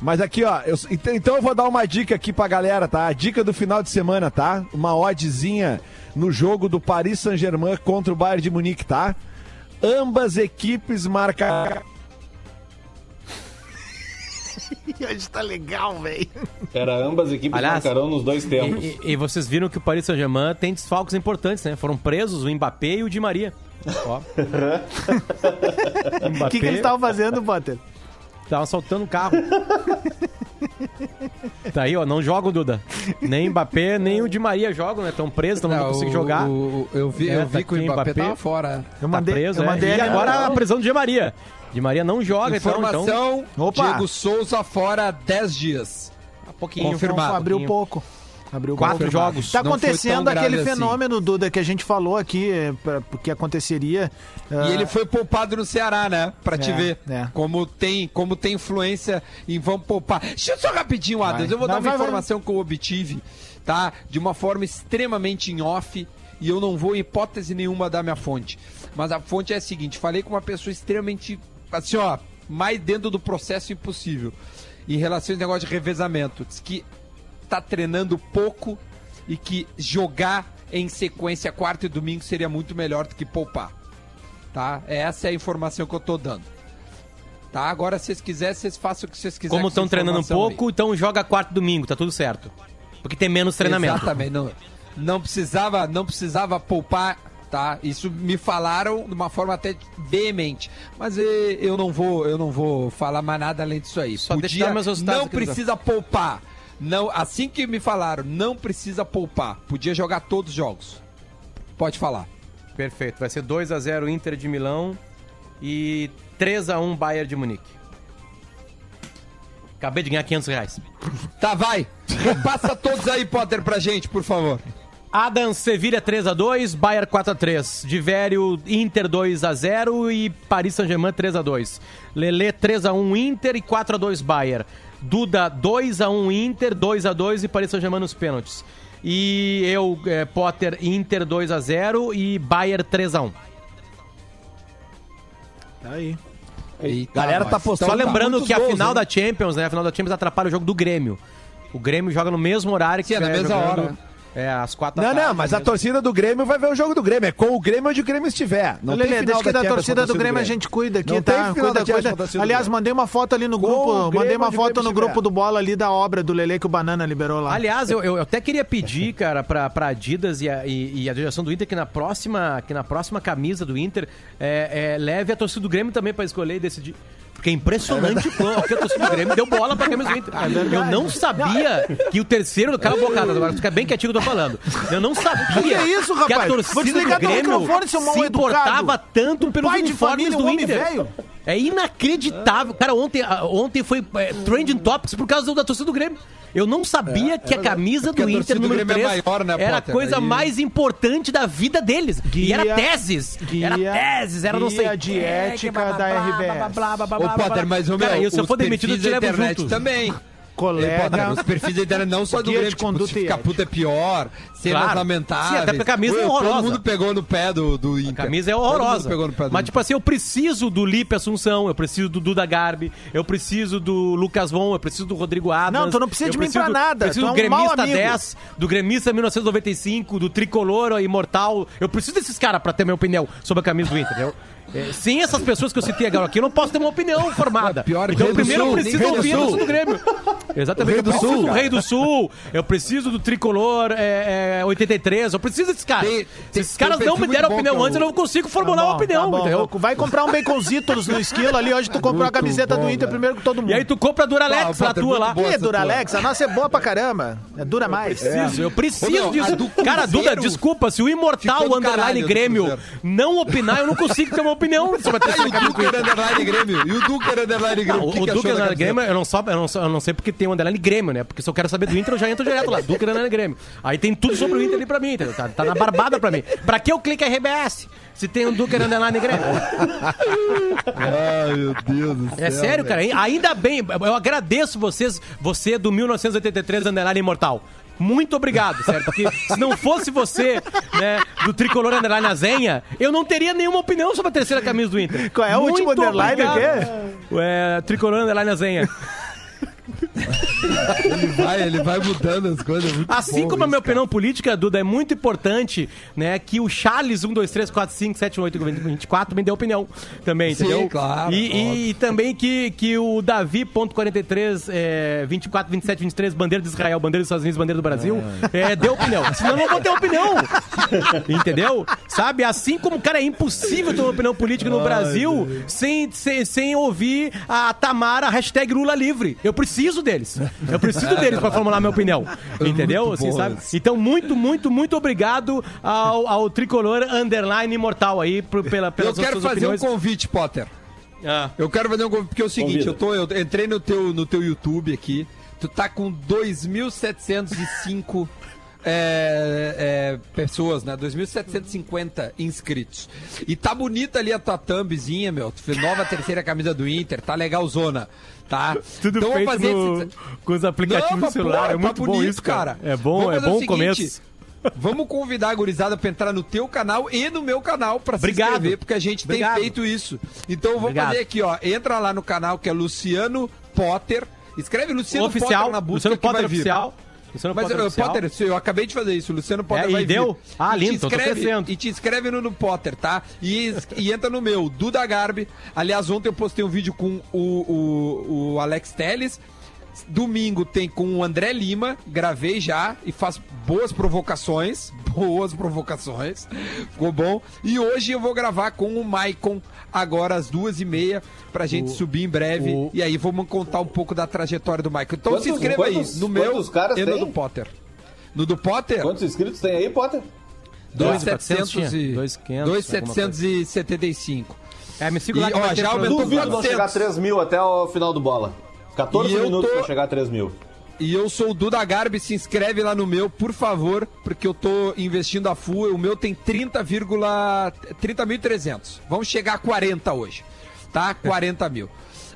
Mas aqui, ó, eu- então, então eu vou dar uma dica aqui pra galera, tá? A dica do final de semana, tá? Uma oddzinha no jogo do Paris Saint-Germain contra o Bayern de Munique, tá? Ambas equipes marcam. <laughs> Hoje tá legal, velho. Era ambas equipes Aliás, marcarão nos dois tempos. E, e- e vocês viram que o Paris Saint-Germain tem desfalques importantes, né? Foram presos o Mbappé e o Di Maria. Ó. <laughs> O que, que eles estavam fazendo, Potter? Estavam assaltando o carro. <laughs> <laughs> tá aí, ó. Não jogam, Duda. Nem Mbappé, nem o Di Maria jogam, né? Estão presos, não, Não, conseguem o- jogar. o- eu vi, É, eu tá vi que o Mbappé, Mbappé. tava fora. Eu Tá mandei, preso, eu é. mandei E ele- agora a prisão do Di Maria. Di Maria não joga, então, então Informação, Opa. Diego Souza fora 10 dias. um pouquinho. Confirmado. Abriu pouquinho. pouco. Abriu Quatro jogos. Tá Não foi acontecendo aquele assim. fenômeno, Duda, que a gente falou aqui, é, pra- que aconteceria. ah, E ele foi poupado no Ceará, né? Pra te É, ver. é. Como tem, como tem influência em vamos poupar. Deixa eu só rapidinho, Adams. Eu vou Vai, dar uma vai, vai. informação que eu obtive, tá? De uma forma extremamente em off. E eu não vou, em hipótese nenhuma, dar minha fonte. Mas a fonte é a seguinte: falei com uma pessoa extremamente. Assim, ó, mais dentro do processo impossível. Em relação a esse negócio de revezamento. Diz que tá treinando pouco e que jogar em sequência quarta e domingo seria muito melhor do que poupar. Tá? Essa é a informação que eu tô dando. Tá? Agora, se vocês quiserem, vocês façam o que vocês quiserem. Como com estão treinando informação aí. pouco, então joga quarto e domingo, tá tudo certo. Porque tem menos treinamento. Exatamente. Não, não, precisava, não precisava poupar, tá? Isso me falaram de uma forma até veemente. Mas eh, eu não vou, eu não vou falar mais nada além disso aí. Só dar meus não precisa poupar. Não, assim que me falaram, não precisa poupar. Podia jogar todos os jogos. Pode falar. Perfeito. Vai ser 2x0 Inter de Milão e 3x1 Bayern de Munique. Acabei de ganhar 500 reais. <laughs> Tá, vai. Repassa todos aí, Potter, pra gente, por favor. Adam, Sevilha 3x2, Bayern 4x3. Divério, Inter 2x0 e Paris Saint-Germain 3x2. Lelê 3x1 Inter e 4x2 Bayern. Duda 2x1 Inter, 2x2 e Paris Saint-Germain nos pênaltis. E eu, é, Potter, Inter 2x0 e Bayer 3x1. Tá aí. Eita, Galera tá postando. Só lembrando tá que a gols, final hein? da Champions, né? A final da Champions atrapalha o jogo do Grêmio. O Grêmio joga no mesmo horário que Sim, é, na mesma jogando... hora. É, às quatro da Não, tarde. não, mas a mesmo. torcida do Grêmio vai ver o jogo do Grêmio. É com o Grêmio onde o Grêmio estiver. Não Lelê, tem final deixa que da Champions torcida com do Grêmio a gente cuida aqui, Não tá? tem final Cuida, da cuida. a do Aliás, mandei uma foto ali no Com grupo, mandei uma foto Grêmio no grupo do bola ali da obra do Lele que o Banana liberou lá. Aliás, eu, eu até queria pedir, cara, pra, pra Adidas e a, e, e a direção do Inter que na próxima, que na próxima camisa do Inter é, é, leve a torcida do Grêmio também pra escolher e decidir. Porque é impressionante o quão- que a torcida do Grêmio deu bola pra camisa do Inter. eu não sabia que o terceiro. Cala a boca, agora fica bem quietinho que eu tô falando. Eu não sabia <laughs> Que é isso, que a rapaz? Torcida do Grêmio se importava tanto pelos pai uniformes família, do Inter. velho. É inacreditável. Cara, ontem, ontem foi é, trending topics por causa da torcida do Grêmio. Eu não sabia que a camisa Porque do a Inter do número é 3 maior, né, era a coisa Aí- mais importante da vida deles. e Guia- era teses. era guia- teses, era não sei guia de quê, ética blá, blá, da blá, RBS. blá, blá, blá, blá, Ô. Potter, mas o Cara, meu, eu, se eu for demitido, eu te levo internet junto. também. Colega. Os perfis da internet não só do Grêmio, tipo, conduta se ficar puta é pior, cenas Claro. lamentáveis. Sim, até porque a camisa é horrorosa. Todo mundo pegou no pé do, do Inter. A camisa é horrorosa. pegou no pé do Mas, tipo assim, eu preciso do Lipe Assunção, eu preciso do Duda Garbi, eu preciso do Lucas Von, eu preciso do Rodrigo Adams. Não, tu não precisa de mim pra nada, Eu preciso do é um Gremista amigo. 10, do Gremista 1995, do Tricolor Imortal. Eu preciso desses caras pra ter minha opinião sobre a camisa do Inter, entendeu? É, sem essas pessoas que eu citei agora aqui, eu não posso ter uma opinião formada. Pior que então, Rei do primeiro eu Sul, preciso Rei do ouvir torcida do Grêmio. Exatamente. Rei do eu preciso Sul, do. Rei do Sul, eu preciso do Tricolor é, é, 83, eu preciso desses caras. Tem- Se tem- esses caras não me deram bom opinião que é antes, eu não consigo formular Tá uma bom, opinião, tá bom. entendeu? Vai comprar um baconzitos no esquilo ali, hoje tu comprou a camiseta do Inter primeiro que todo mundo. E aí tu compra a Duralex, Ah, a tua lá. essa Duralex, a nossa é boa pra caramba. É dura mais. Preciso, eu preciso Ô, meu, a disso. do Cara, Duda, desculpa, se o Imortal do Underline do Grêmio não opinar, eu não consigo ter uma opinião sobre a terceira o camisa do Inter. Underline Grêmio. E o Duker Underline Grêmio. O, Underline? Grêmio, eu não, só, eu, não, eu não sei porque tem o Underline Grêmio, né? Porque se eu quero saber do Inter, eu já entro direto lá. Duque Underline Grêmio. Aí tem tudo sobre o Inter ali pra mim, entendeu? Tá, tá na barbada pra mim. Pra que eu clique RBS? Se tem um Duque Underline Grêmio. Ai, meu Deus do céu. É sério, cara. Ainda bem, eu agradeço vocês, você do 1983 Underline Imortal. Muito obrigado, sério, porque se não fosse você, né, do Tricolor Underline Azenha, eu não teria nenhuma opinião sobre a terceira camisa do Inter. Qual é o último underline, obrigado. É, Tricolor Underline Azenha. Ele vai, ele vai mudando as coisas. é Assim como a minha cara. opinião política, Duda, é muito importante, né, que o Charles 1, 2, 3, 4, 5, 7, 8, 24 me deu opinião também, Sim, entendeu? claro, E, e- e também que, que o Davi.43, é, 24, 27, 23, bandeira de Israel, bandeira dos Estados Unidos, bandeira do Brasil, é, deu opinião. Senão eu não vou ter opinião. Entendeu? Sabe? Assim como, cara, é impossível ter uma opinião política no Brasil sem, sem, sem ouvir a Tamara, hashtag Lula livre. Eu preciso deles. Eu preciso deles pra formular minha opinião. Entendeu? muito Assim, sabe? Então, muito, muito, muito obrigado ao, ao tricolor underline imortal aí por, pela, Eu pelas quero suas fazer opiniões. um convite, Potter. Ah. Eu quero fazer um convite, porque é o seguinte, Convida. eu, tô, eu entrei no teu, no teu YouTube aqui, tu tá com 2.705 é, é, pessoas, né? 2.750 inscritos. E tá bonita ali a tua thumbzinha, meu. Nova terceira camisa do Inter, tá legal zona, tá? <laughs> Tudo Então, feito fazer no- esse- com os aplicativos do celular. pô, é muito tá bom bonito, isso, cara. É bom, Vamos é bom o o começo. seguinte, Vamos convidar a gurizada pra entrar no teu canal e no meu canal pra se inscrever, porque a gente Obrigado. tem feito isso. Então vou Obrigado. fazer aqui, ó. Entra lá no canal que é Luciano Potter. Escreve Luciano oficial, Potter na busca Luciano Potter vir. Luciano Mas, Potter uh, oficial. Potter, eu acabei de fazer isso. Luciano Potter É, e vai deu? vir. Ah, lindo, te crescendo. E te inscreve no, no Potter, tá? E, e entra no meu, Duda Garbi. Aliás, ontem eu postei um vídeo com o, o, o Alex Teles. Domingo tem com o André Lima, gravei já e faz boas provocações. Boas provocações. Ficou bom. E hoje eu vou gravar com o Maicon, agora às duas e meia, pra gente subir em breve. o- E aí vamos contar um pouco da trajetória do Maicon. Então Quantos- se inscreva aí quantos- no meu e no tem? do Potter. No do Potter, Quantos inscritos tem aí, Potter? 2,700 e... 2,500, 2,775. É, me siga E, lá que ó, já aumentou Duvido não 400. chegar a 3 mil até o final do bola. 14 E minutos tô- pra chegar a 3 mil. E eu sou o Duda Garbi, se inscreve lá no meu, por favor, porque eu tô investindo a full. O meu tem 30,300. 30.300. Vamos chegar a 40 hoje, tá? 40 mil.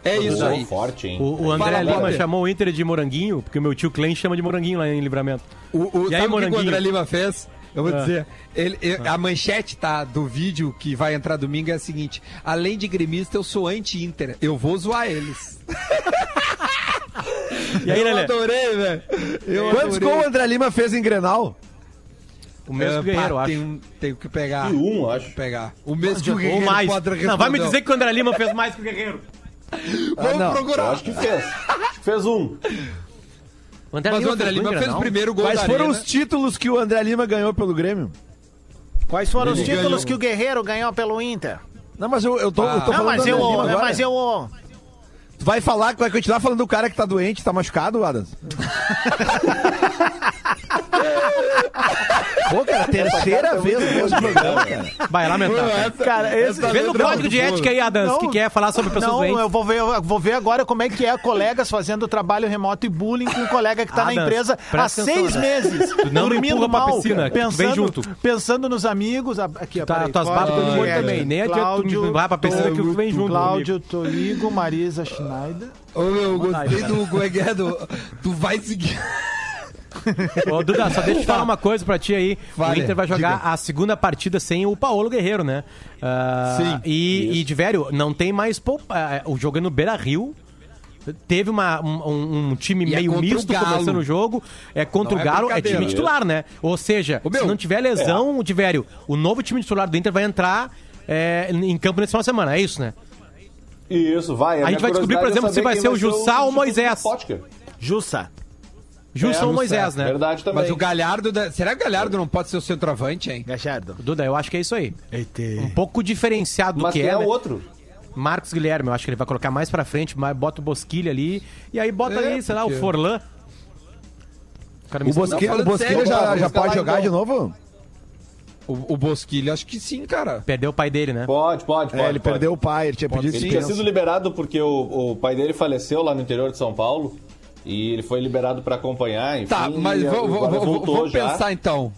É isso Boa, aí. forte, hein? O, o André Fala, Lima chamou o Inter de moranguinho, porque o meu tio Clem chama de moranguinho lá em livramento. O, o, E aí, sabe o que o Moranguinho? André Lima fez? Eu vou dizer, ele- eu- a manchete tá, do vídeo que vai entrar domingo é a seguinte: além de gremista, eu sou anti-Inter. Eu vou zoar eles. <laughs> E aí, eu adorei, velho. Eu Quantos gols o André Lima fez em Grenal? O mesmo Ah, Guerreiro, eu pá, acho. Tenho, tenho que pegar. E um, acho. pegar. O mesmo que o Ou Guerreiro mais. Não, vai me dizer que o André Lima fez mais que o Guerreiro. Vamos não. Eu procurar. acho que fez. Fez um. O André Mas o André Lima fez o primeiro gol Quais da foram Arena. os títulos que o André Lima ganhou pelo Grêmio? Quais foram os títulos ganhou. que o Guerreiro ganhou pelo Inter? Não, mas eu, eu tô, eu tô Ah. Não, falando mas eu, Lima mas eu. Tu vai falar, vai continuar falando do cara que tá doente, tá machucado, Adams? <laughs> Pô, cara, terceira vez no mesmo programa, cara. Vai, lamentável. Cara, esse. Vê no código de ética aí, Adams, Não. que quer falar sobre pessoas Não, doentes. eu vou ver, eu vou ver agora como é que é colegas fazendo trabalho remoto e bullying com um colega que tá Ah, na empresa há atenção, seis meses. Tu não me dormindo empurra pra mal, piscina, pensando, vem junto. Pensando nos amigos. a- Aqui, ó, Tá, peraí, tuas barbas Cláudio, tão de olho é, também. Nem adianta tu me empurrar pra piscina que vem junto Cláudio Toligo, Marisa Ô, meu, eu gostei do. Como é que é? Do, tu vai seguir. Ô, Duda, só deixa eu te falar uma coisa pra ti aí. Vale, o Inter vai jogar diga. a segunda partida sem o Paulo Guerreiro, né? Ah, Sim. E, e de velho, não tem mais poupa- ah, o jogo é no Beira Rio. Teve uma, um, um- time E é meio o misto começando o jogo. É contra Não o é Galo, é brincadeira. time titular, né? Ou seja, meu, se não tiver lesão, de velho, o novo time titular do Inter vai entrar é, em campo nesse final de semana. É isso, né? Isso, vai. A gente vai descobrir, por exemplo, se vai ser o Jussá ou o Moisés. Jussa. Justo É, ou Moisés, né? Verdade também. Mas o Galhardo. da- Será que o Galhardo não pode ser o centroavante, hein? Gachardo. Duda, eu acho que é isso aí. Eita. Um pouco diferenciado do Mas que quem é. é né? o outro? Marcos Guilherme, eu acho que ele vai colocar mais pra frente, mas bota o Bosquilha ali, e aí bota É, ali, sei lá, o Forlan. O, cara me O Bosquilha, o Bosquilha sério, já, já pode jogar então. de novo? O, o Bosquilha, acho que sim, cara. Perdeu o pai dele, né? Pode, pode, pode. É, ele pode. perdeu o pai, ele tinha pedido Ele tinha sido liberado porque o, o pai dele faleceu lá no interior de São Paulo. E ele foi liberado pra acompanhar, enfim. Tá, mas vamos pensar então.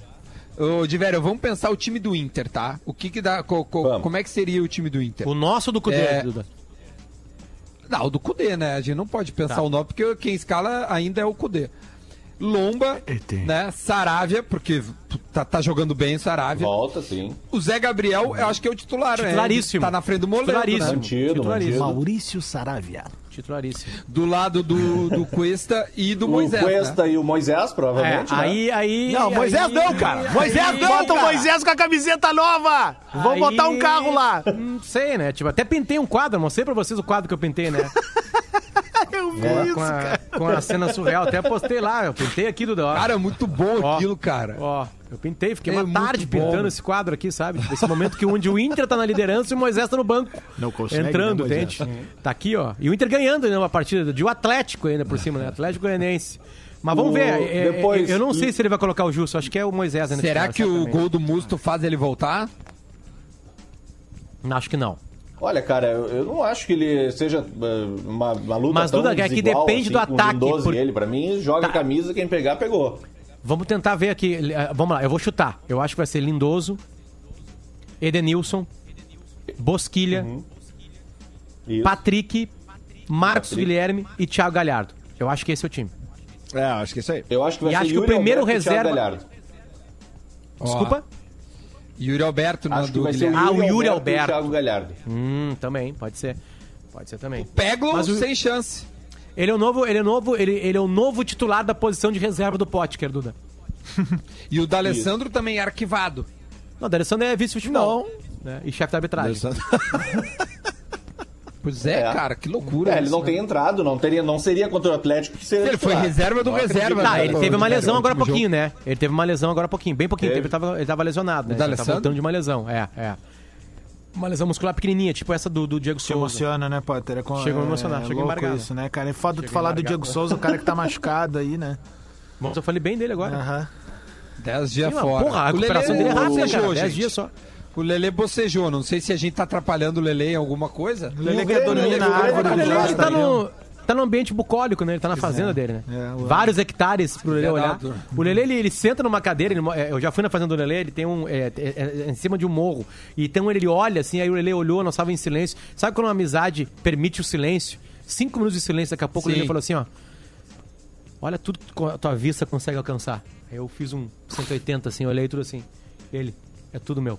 Ô, Diverio, vamos pensar o time do Inter, tá? O que que dá. co- co- como é que seria o time do Inter? O nosso do Cudê, É. Duda. Não, o do Cudê, né? A gente não pode pensar Tá. o nome, porque quem escala ainda é o Cudê. Lomba, né? Saravia, porque tá, tá jogando bem o Saravia. Volta, sim. O Zé Gabriel, eu acho que é o titular, né? Titularíssimo. Tá na frente do Moledo, Titularíssimo. né? Mantido, Titularíssimo. mantido. Maurício Saravia. Titularíssimo. Do lado do, do Cuesta e do O Moisés, Cuesta né? e o Moisés, É, provavelmente. né? aí, aí... Não, Moisés aí- não, cara. Moisés não, Bota o. Moisés com a camiseta nova! Vou aí- botar um carro lá! Não sei, né? Tipo, até pintei um quadro, mostrei pra vocês o quadro que eu pintei, né? <laughs> Com, isso, com a, cara. com a cena surreal. Até postei lá, eu pintei aqui, Duda. ó. Cara, é muito bom Ó. aquilo, cara. Ó, eu pintei, fiquei É uma tarde bom. pintando esse quadro aqui, sabe? Esse momento que onde o Inter tá na liderança e o Moisés tá no banco. Não consegue, Entrando, né, Moisés? entende? Tá aqui, ó. E o Inter ganhando né, uma partida de o Atlético ainda por cima, né? Atlético Goianiense. Mas vamos O- ver. é, é, depois- eu não sei se ele vai colocar o Justo, acho que é o Moisés ainda. Será que o certamente. gol do Musto faz ele voltar? Acho que não. Olha, cara, eu, eu não acho que ele seja uh, uma, uma luta Mas, tão Duda, é que desigual, depende do assim, com o ataque, Lindoso por- e ele. Pra mim, joga Tá. a camisa, quem pegar, pegou. Vamos tentar ver aqui. eh, Vamos lá, eu vou chutar. Eu acho que vai ser Lindoso, Edenilson, Bosquilha, Uhum. Patrick, Marcos Patrick. Guilherme e Thiago Galhardo. Eu acho que esse é o time. É, acho que é isso aí. Eu acho que vai E ser acho que o Yuri primeiro Alberto Thiago reserva- Galhardo. Desculpa? Yuri Alberto, não, Acho que do vai ser o Guilherme. Ah, o Yuri, Yuri Alberto, Alberto. e o Thiago Galhardo. Hum, também, pode ser. Pode ser também. Peglo Mas o- sem chance. Ele é o novo, ele é novo, ele, ele é o novo titular da posição de reserva do Potker, Duda. <laughs> E o D'Alessandro também é arquivado. Não, o D'Alessandro é vice-futebol. Né? E chefe da arbitragem. <laughs> Pois é, É. cara, que loucura. É, ele isso, não né? tem entrado, não, teria, não seria contra o Atlético que seria Ele foi reserva do Não reserva. Tá, né? ele teve uma lesão agora há jogo. pouquinho, né? Ele teve uma lesão agora há pouquinho, bem pouquinho. Teve. Ele tava, ele tava lesionado, né? Ele tava voltando de uma lesão, é, é. Uma lesão muscular pequenininha, tipo essa do, do Diego Te Souza. emociona, né, Potter? É com- Chega a me é- emocionar, é chega louco embargado. isso, né, cara? É foda tu falar do. Diego Souza, o cara que tá <laughs> machucado aí, né? Bom, eu falei bem dele agora. Aham. Dez dias Sim, fora. porra, a recuperação dele é rápida, cara. 10 gente. dias só. O Lele bocejou. Não sei se a gente tá atrapalhando o Lele em alguma coisa. O Lelê o quer dormir na O árvore tá do Ele Ele lado. tá no, tá no ambiente bucólico, né? Ele tá na fazenda dele, né? É, o- Vários hectares pro Lelê olhar. O Lelê, ele, ele senta numa cadeira, ele é, eu já fui na fazenda do Lelê, ele tem um... É, é- é em cima de um morro. Então ele olha assim, aí o Lelê olhou, nós estávamos em silêncio. Sabe quando uma amizade permite o silêncio? Cinco minutos de silêncio, daqui a pouco o Sim. Lelê falou assim, ó... Olha tudo que a tua vista consegue alcançar. Aí eu fiz um 180, assim, olhei tudo assim. Ele, é tudo meu.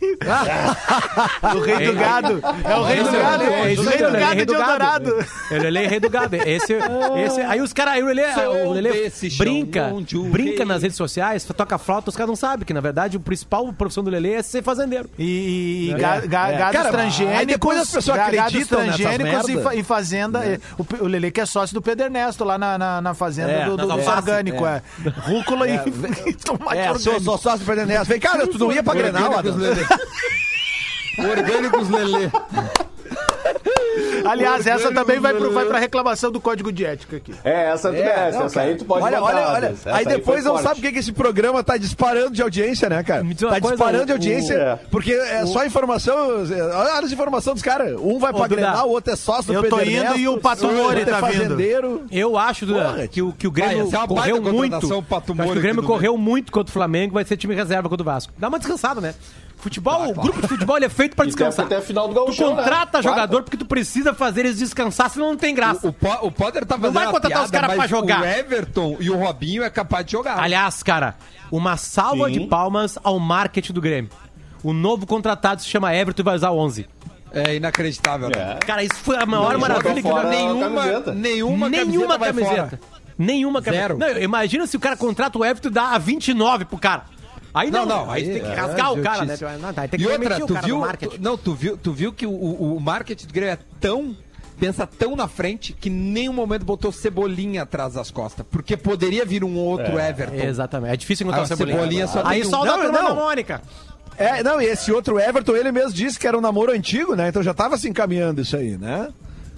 <laughs> O rei do gado. É o rei do gado. é- é isso O rei do ele é gado rei de do gado. Eldorado. Ele é rei do gado. Esse, esse, aí os caras, aí o Lelê, o Lelê brinca, o brinca nas redes sociais, toca flauta, os caras não sabem que, na verdade, o principal profissão do Lelê é ser fazendeiro. E, e ga- ga- é. gados Cara, transgênicos. aí depois as pessoas acreditam transgênicos e, fa- e fazenda. é, O, o Lele que é sócio do Pedro Ernesto lá na, na, na fazenda É, do, orgânico. É. Rúcula e, <laughs> e tomate É, sou, orgânico. sou sócio do Fernando Vem cá, tu não ia pra Grenal, Adam? Orgânicos Lelê. Aliás, essa também vai, pro, vai pra reclamação do código de ética aqui. É, essa tu merece. não, essa aí tu pode olha, olha, olha. Essa Aí depois não forte. sabe o que, que esse programa tá disparando de audiência, né, cara? Tá coisa, disparando de o- audiência, é. porque é só informação. Olha as informações dos caras. Um vai pra Grenal, o outro é sócio do eu tô Pedro indo e o Pato Mori é tá vindo. fazendeiro. Eu acho, Duda, que, o, que o Vai, Grêmio essa é uma correu baita muito. acho que o Grêmio correu muito contra o Flamengo, vai ser time reserva contra o Vasco. Dá uma descansada, né? Futebol, o grupo de futebol ele é feito pra E descansar. até a final do Tu Gauchão, né? contrata Quarta. jogador porque tu precisa fazer eles descansar, senão não tem graça. O, Po- o Potter tá fazendo vai uma contratar os piada, caras pra jogar. O Everton e o Robinho é capaz de jogar. Aliás, cara, uma salva Sim. de palmas ao marketing do Grêmio. O novo contratado se chama Everton e vai usar 11. É inacreditável. né? É. Cara, isso foi a maior Não, maravilha que eu Nenhuma, camiseta. nenhuma, Nenhuma camiseta. vai camiseta. fora. Nenhuma camiseta. Zero. Não, imagina se o cara contrata o Everton e dá a 29 pro cara. Aí não, Não, não, aí aí tem que é rasgar o cara, né? Não, tá, tem que E outra, tu cara viu, tu- não, tu viu, tu viu que o, o, marketing do Grêmio é tão pensa tão na frente que em nenhum momento botou cebolinha atrás das costas, porque poderia vir um outro Everton. Exatamente. É difícil encontrar o Cebolinha. Cebolinha só Aí tem um. só o da turma da Mônica. É, não, e esse outro Everton, ele mesmo disse que era um namoro antigo, né? Então já tava se encaminhando isso aí, né?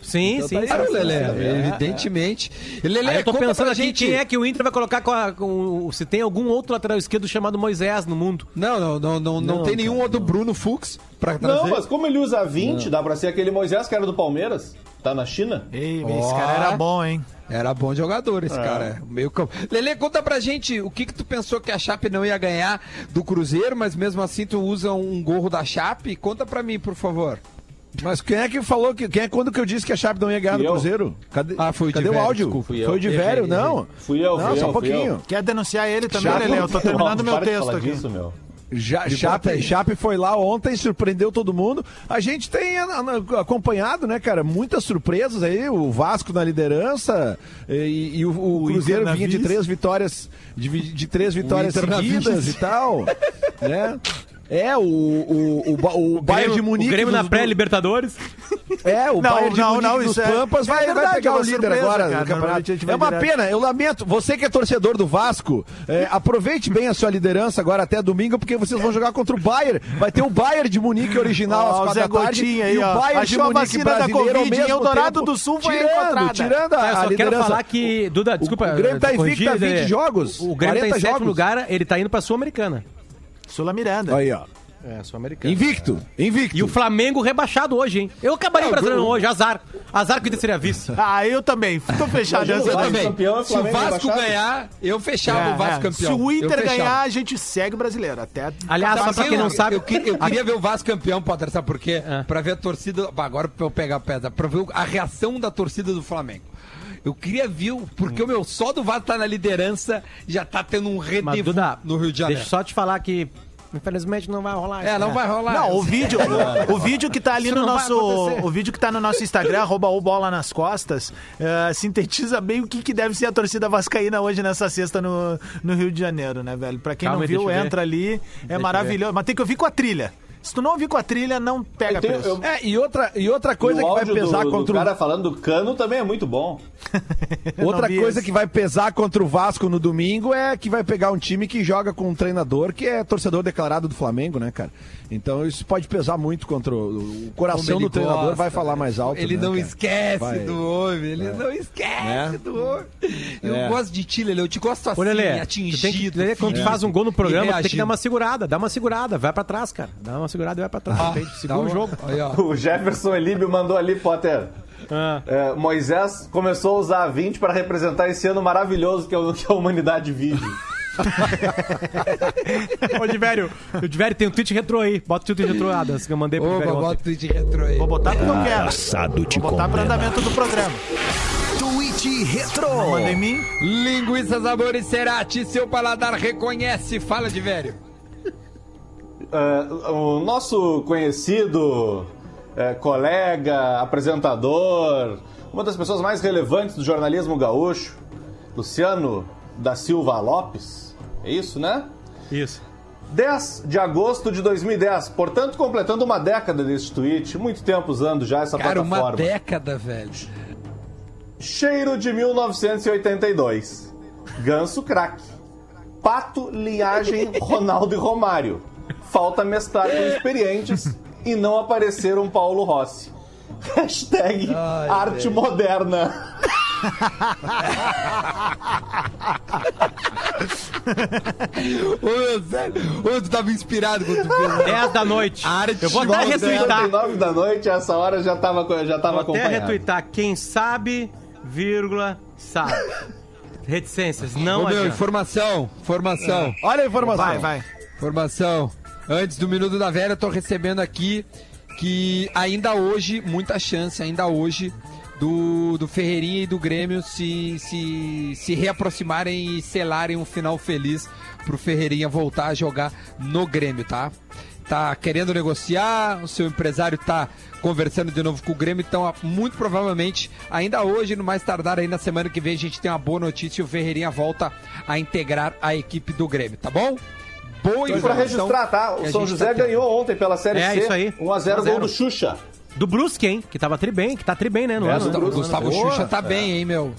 Sim, sim. sim. Claro, Lelê, evidentemente. Lelê, Aí eu tô pensando aqui gente... quem é que o Inter vai colocar com, a- com- se tem algum outro lateral esquerdo chamado Moisés no mundo. Não, não, não, não, não, Não, tem nenhum cara, outro Bruno Fux pra trazer. Não, mas como ele usa 20, dá pra ser aquele Moisés que era do Palmeiras. Tá na China? Ei, Ó. esse cara era bom, hein? Era bom jogador esse É. cara. Meio campo. Lele, conta pra gente o que que tu pensou que a Chape não ia ganhar do Cruzeiro, mas mesmo assim tu usa um gorro da Chape? Conta pra mim, por favor. Mas quem é que falou que. Quem é quando que eu disse que a Chape não ia ganhar do eu. Cruzeiro? Cadê, Ah, foi o de cadê o velho, áudio? desculpa. Foi o de velho, não. Fui eu, Não, fui só eu, um pouquinho. Quer denunciar ele também, Já- Lele? Eu tô terminando Não, meu para de texto falar aqui. disso, meu. Já, Chape. Chape foi lá ontem, surpreendeu todo mundo. A gente tem a- a- acompanhado, né, cara, muitas surpresas aí. O Vasco na liderança e, e o, o Cruzeiro Inter na vinha de três vitórias, de, de três vitórias seguidas e tal. <laughs> né? É, o, o, o, o Bayern de Munique. o Grêmio na pré-Libertadores. É, o Não, Bayern de não, Munique não, dos isso é- Pampas é vai, vai verdade, é pegar uma o líder surpresa, agora cara, campeonato. vai É uma direto. pena, eu lamento. Você que é torcedor do Vasco, é, aproveite bem a sua liderança agora até domingo, porque vocês vão jogar contra o Bayern. Vai ter o Bayern de Munique original às quatro da tarde aí, e o. Bayern de a Munique vacina da brasileiro ao Covid em mesmo Eldorado tempo, do Sul foi tirando, tirando a, eu a só quero falar que. Duda, desculpa. o Grêmio tá invicto a 20 Lelê. jogos, O Grêmio tá em 40 sétimo lugar, ele tá indo pra Sul-Americana. Sula Miranda. Aí, ó. É, Sul-Americana. Invicto, invicto. E o Flamengo rebaixado hoje, hein? Eu acabaria brasileiro hoje, azar. Azar que o Inter seria vice. <laughs> Ah, eu também. Tô fechado. Eu daí. também. campeão é Se o Vasco rebaixado? ganhar, eu fechava É, o Vasco é. campeão. Se o Eu Inter ganhar, a gente segue o brasileiro. Até Aliás, Tá, pra quem eu- não sabe. Eu, que- eu queria ver o Vasco campeão, Potter, sabe por quê? É. Pra ver a torcida. Agora pra eu pegar a pedra, pra ver a reação da torcida do Flamengo. Eu queria ver, o- porque o meu só do Vasco tá na liderança, já tá tendo um redevo Duda, no Rio de Janeiro. deixa eu só te falar que, infelizmente, não vai rolar. É, isso, não né? vai rolar. Não, o vídeo, <laughs> o vídeo que tá ali Isso no não vai nosso, acontecer. o vídeo que tá no nosso Instagram, arroba o bola nas costas, eh, sintetiza bem o que, que deve ser a torcida vascaína hoje nessa sexta no, no Rio de Janeiro, né, velho? Pra quem Calma não aí, viu, deixa eu ver. entra ali, é eu maravilhoso. Mas tem que ouvir com a trilha. Se tu não ouvir com a trilha, não pega tenho- preço. eu- É, e outra, e outra coisa o que vai pesar do, do contra o cara falando do cano também é muito bom. <laughs> Outra coisa esse. que vai pesar contra o Vasco no domingo é que vai pegar um time que joga com um treinador que é torcedor declarado do Flamengo, né, cara? Então isso pode pesar muito contra o, o coração do treinador gosta, vai falar mais alto. Ele né, não cara? esquece Vai. do homem, ele não esquece É. do homem. Eu É. gosto de ti, Lele, eu te gosto assim, Ô, Lelê, tu atingido. tem que, Lelê, quando tu faz um gol no programa, tu tem que dar uma segurada, dá uma segurada, vai pra trás, cara. Dá uma segurada e vai pra trás. Ah, entende? dá Segura o jogo. Aí, ó. O Jefferson Elíbio mandou ali, Potter. Ah. É, Moisés começou a usar a 20 para representar esse ano maravilhoso que, é o- que a humanidade vive. <laughs> Ô, Divério, o Divério tem um tweet retrô aí. Bota o tweet retrô, Adas, que eu mandei pro Opa, Divério ontem. bota o tweet retrô aí. Vou botar porque eu quero. Assado te Vou botar pro condena. andamento do programa. Tweet Retro. Manda em mim. Linguiça Sabores Cerati, seu paladar reconhece. Fala velho. É, o nosso conhecido é, colega, apresentador, uma das pessoas mais relevantes do jornalismo gaúcho, Luciano da Silva Lopes. É isso, né? Isso. 10 de agosto de 2010, portanto, completando uma década desse tweet, muito tempo usando já essa Cara, uma plataforma. década, velho. Cheiro de 1982. Ganso craque. Pato, linhagem, Ronaldo e Romário. Falta mesclar com experientes e não apareceram Paulo Rossi. Hashtag arte moderna. Ô, meu, sério. Ô, tu tava inspirado quando tu fez. 10 da noite. Arte Eu vou até retweetar. 9 da noite, essa hora já tava, já tava Vou até retweetar. Quem sabe, vírgula, sabe. Reticências, não Ô, meu, adianta. informação, informação. Olha a informação. Vai, vai. Informação. Antes do Minuto da Velha, eu tô recebendo aqui que ainda hoje, muita chance, ainda hoje, do, do Ferreirinha e do Grêmio se, se, se reaproximarem e selarem um final feliz pro Ferreirinha voltar a jogar no Grêmio, tá? Tá querendo negociar, o seu empresário tá conversando de novo com o Grêmio, então muito provavelmente, ainda hoje, no mais tardar aí na semana que vem, a gente tem uma boa notícia e o Ferreirinha volta a integrar a equipe do Grêmio, tá bom? Boa E pra informação registrar, tá? O São gente José tá ganhou ontem pela Série É, C. isso aí. 1x0 gol do Xuxa. Do Brusque, hein? Que tava tri bem, que tá tri bem, né? No É, ano. O Brusque. Gustavo Boa. Xuxa tá bem, hein, meu?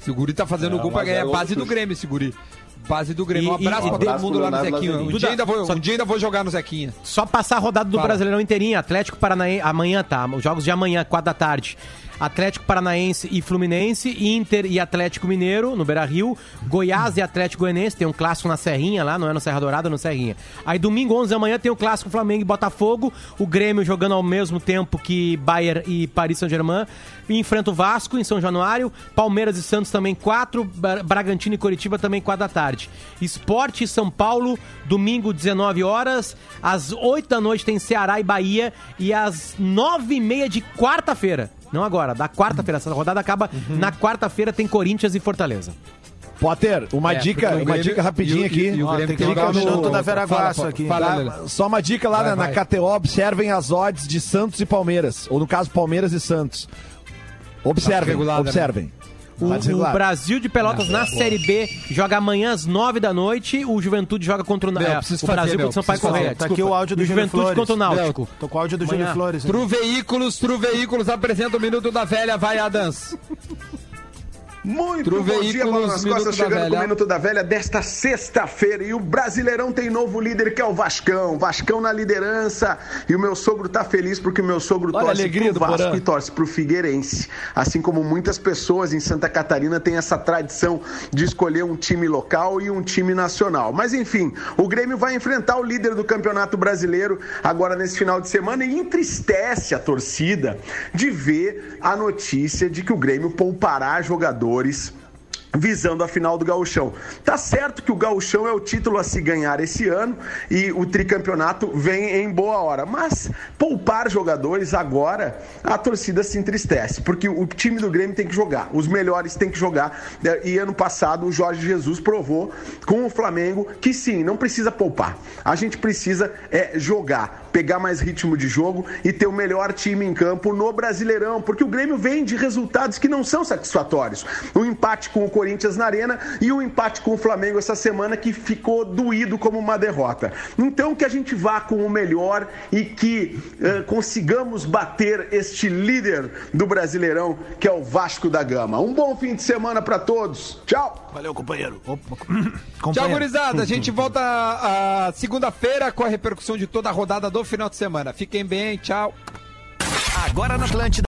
Esse guri tá fazendo É, gol pra ganhar é a gol base do. Grêmio, esse guri. Base do Grêmio. Um E- e- abraço e pra todo mundo lá no Zequinha. Um dia, ainda vou, Só- um dia ainda vou jogar no Zequinha. Só passar a rodada do Fala. Brasileirão inteirinha. Atlético Paranaense, amanhã tá. Os jogos de amanhã, 4 da tarde. Atlético Paranaense e Fluminense, Inter e Atlético Mineiro, no Beira Rio, Goiás e Atlético Goianense, tem um clássico na Serrinha lá, não é no Serra Dourada, é no Serrinha. Aí domingo, 11 da manhã, tem o clássico Flamengo e Botafogo, o Grêmio jogando ao mesmo tempo que Bayern e Paris Saint-Germain, enfrenta o Vasco em São Januário, Palmeiras e Santos também 4, Bragantino e Curitiba também 4 da tarde. Esporte São Paulo, domingo 19 horas, às 8 da noite tem Ceará e Bahia e às 9 e meia de quarta-feira. Não agora, da quarta-feira. Essa rodada acaba na quarta-feira, tem Corinthians e Fortaleza. Potter, uma É, dica, uma Grêmio- dica rapidinha e o- aqui. e o tem que o minuto da Vera Guaço fala, aqui. fala, Tá? Só uma dica lá Vai, na, na vai. KTO, observem as odds de Santos e Palmeiras. Ou no caso, Palmeiras e Santos. Observem, desregulada, né? O, o. Brasil de Pelotas na Série B joga amanhã às 9 da noite. O Juventude joga contra o, Meu, é, o fazer, Brasil contra o Sampaio Correia. Tá aqui o áudio do Juventude Flores. contra o Náutico. Tô com o áudio do Júlio Amanhã. Flores. Tru Veículos, Tru Veículos apresenta o Minuto da Velha, vai Adams. Muito Tru bom dia, Bola nas Costas, chegando com o Minuto da Velha desta sexta-feira. E o Brasileirão tem novo líder que é o Vascão. Vascão na liderança. E o meu sogro tá feliz porque o meu sogro Olha torce alegria pro Vasco Porã. e torce pro Figueirense. Assim como muitas pessoas em Santa Catarina têm essa tradição de escolher um time local e um time nacional. Mas enfim, o Grêmio vai enfrentar o líder do Campeonato Brasileiro agora nesse final de semana e entristece a torcida de ver a notícia de que o Grêmio poupará jogadores visando a final do Gauchão. Tá certo que o Gauchão é o título a se ganhar esse ano e o tricampeonato vem em boa hora, mas poupar jogadores agora, a torcida se entristece, porque o time do Grêmio tem que jogar, os melhores têm que jogar. né? E ano passado o Jorge Jesus provou com o Flamengo que sim, não precisa poupar. A gente precisa é jogar, pegar mais ritmo de jogo e ter o melhor time em campo no Brasileirão, porque o Grêmio vem de resultados que não são satisfatórios. O empate com o Corinthians na Arena e o empate com o Flamengo essa semana que ficou doído como uma derrota. Então que a gente vá com o melhor e que eh, consigamos bater este líder do Brasileirão, que é o Vasco da Gama. Um bom fim de semana para todos. Tchau. Valeu, companheiro. Opa, Tchau, companheiro. gurizada. A gente volta a segunda-feira com a repercussão de toda a rodada do final de semana. Fiquem bem, tchau. Agora na Atlântida.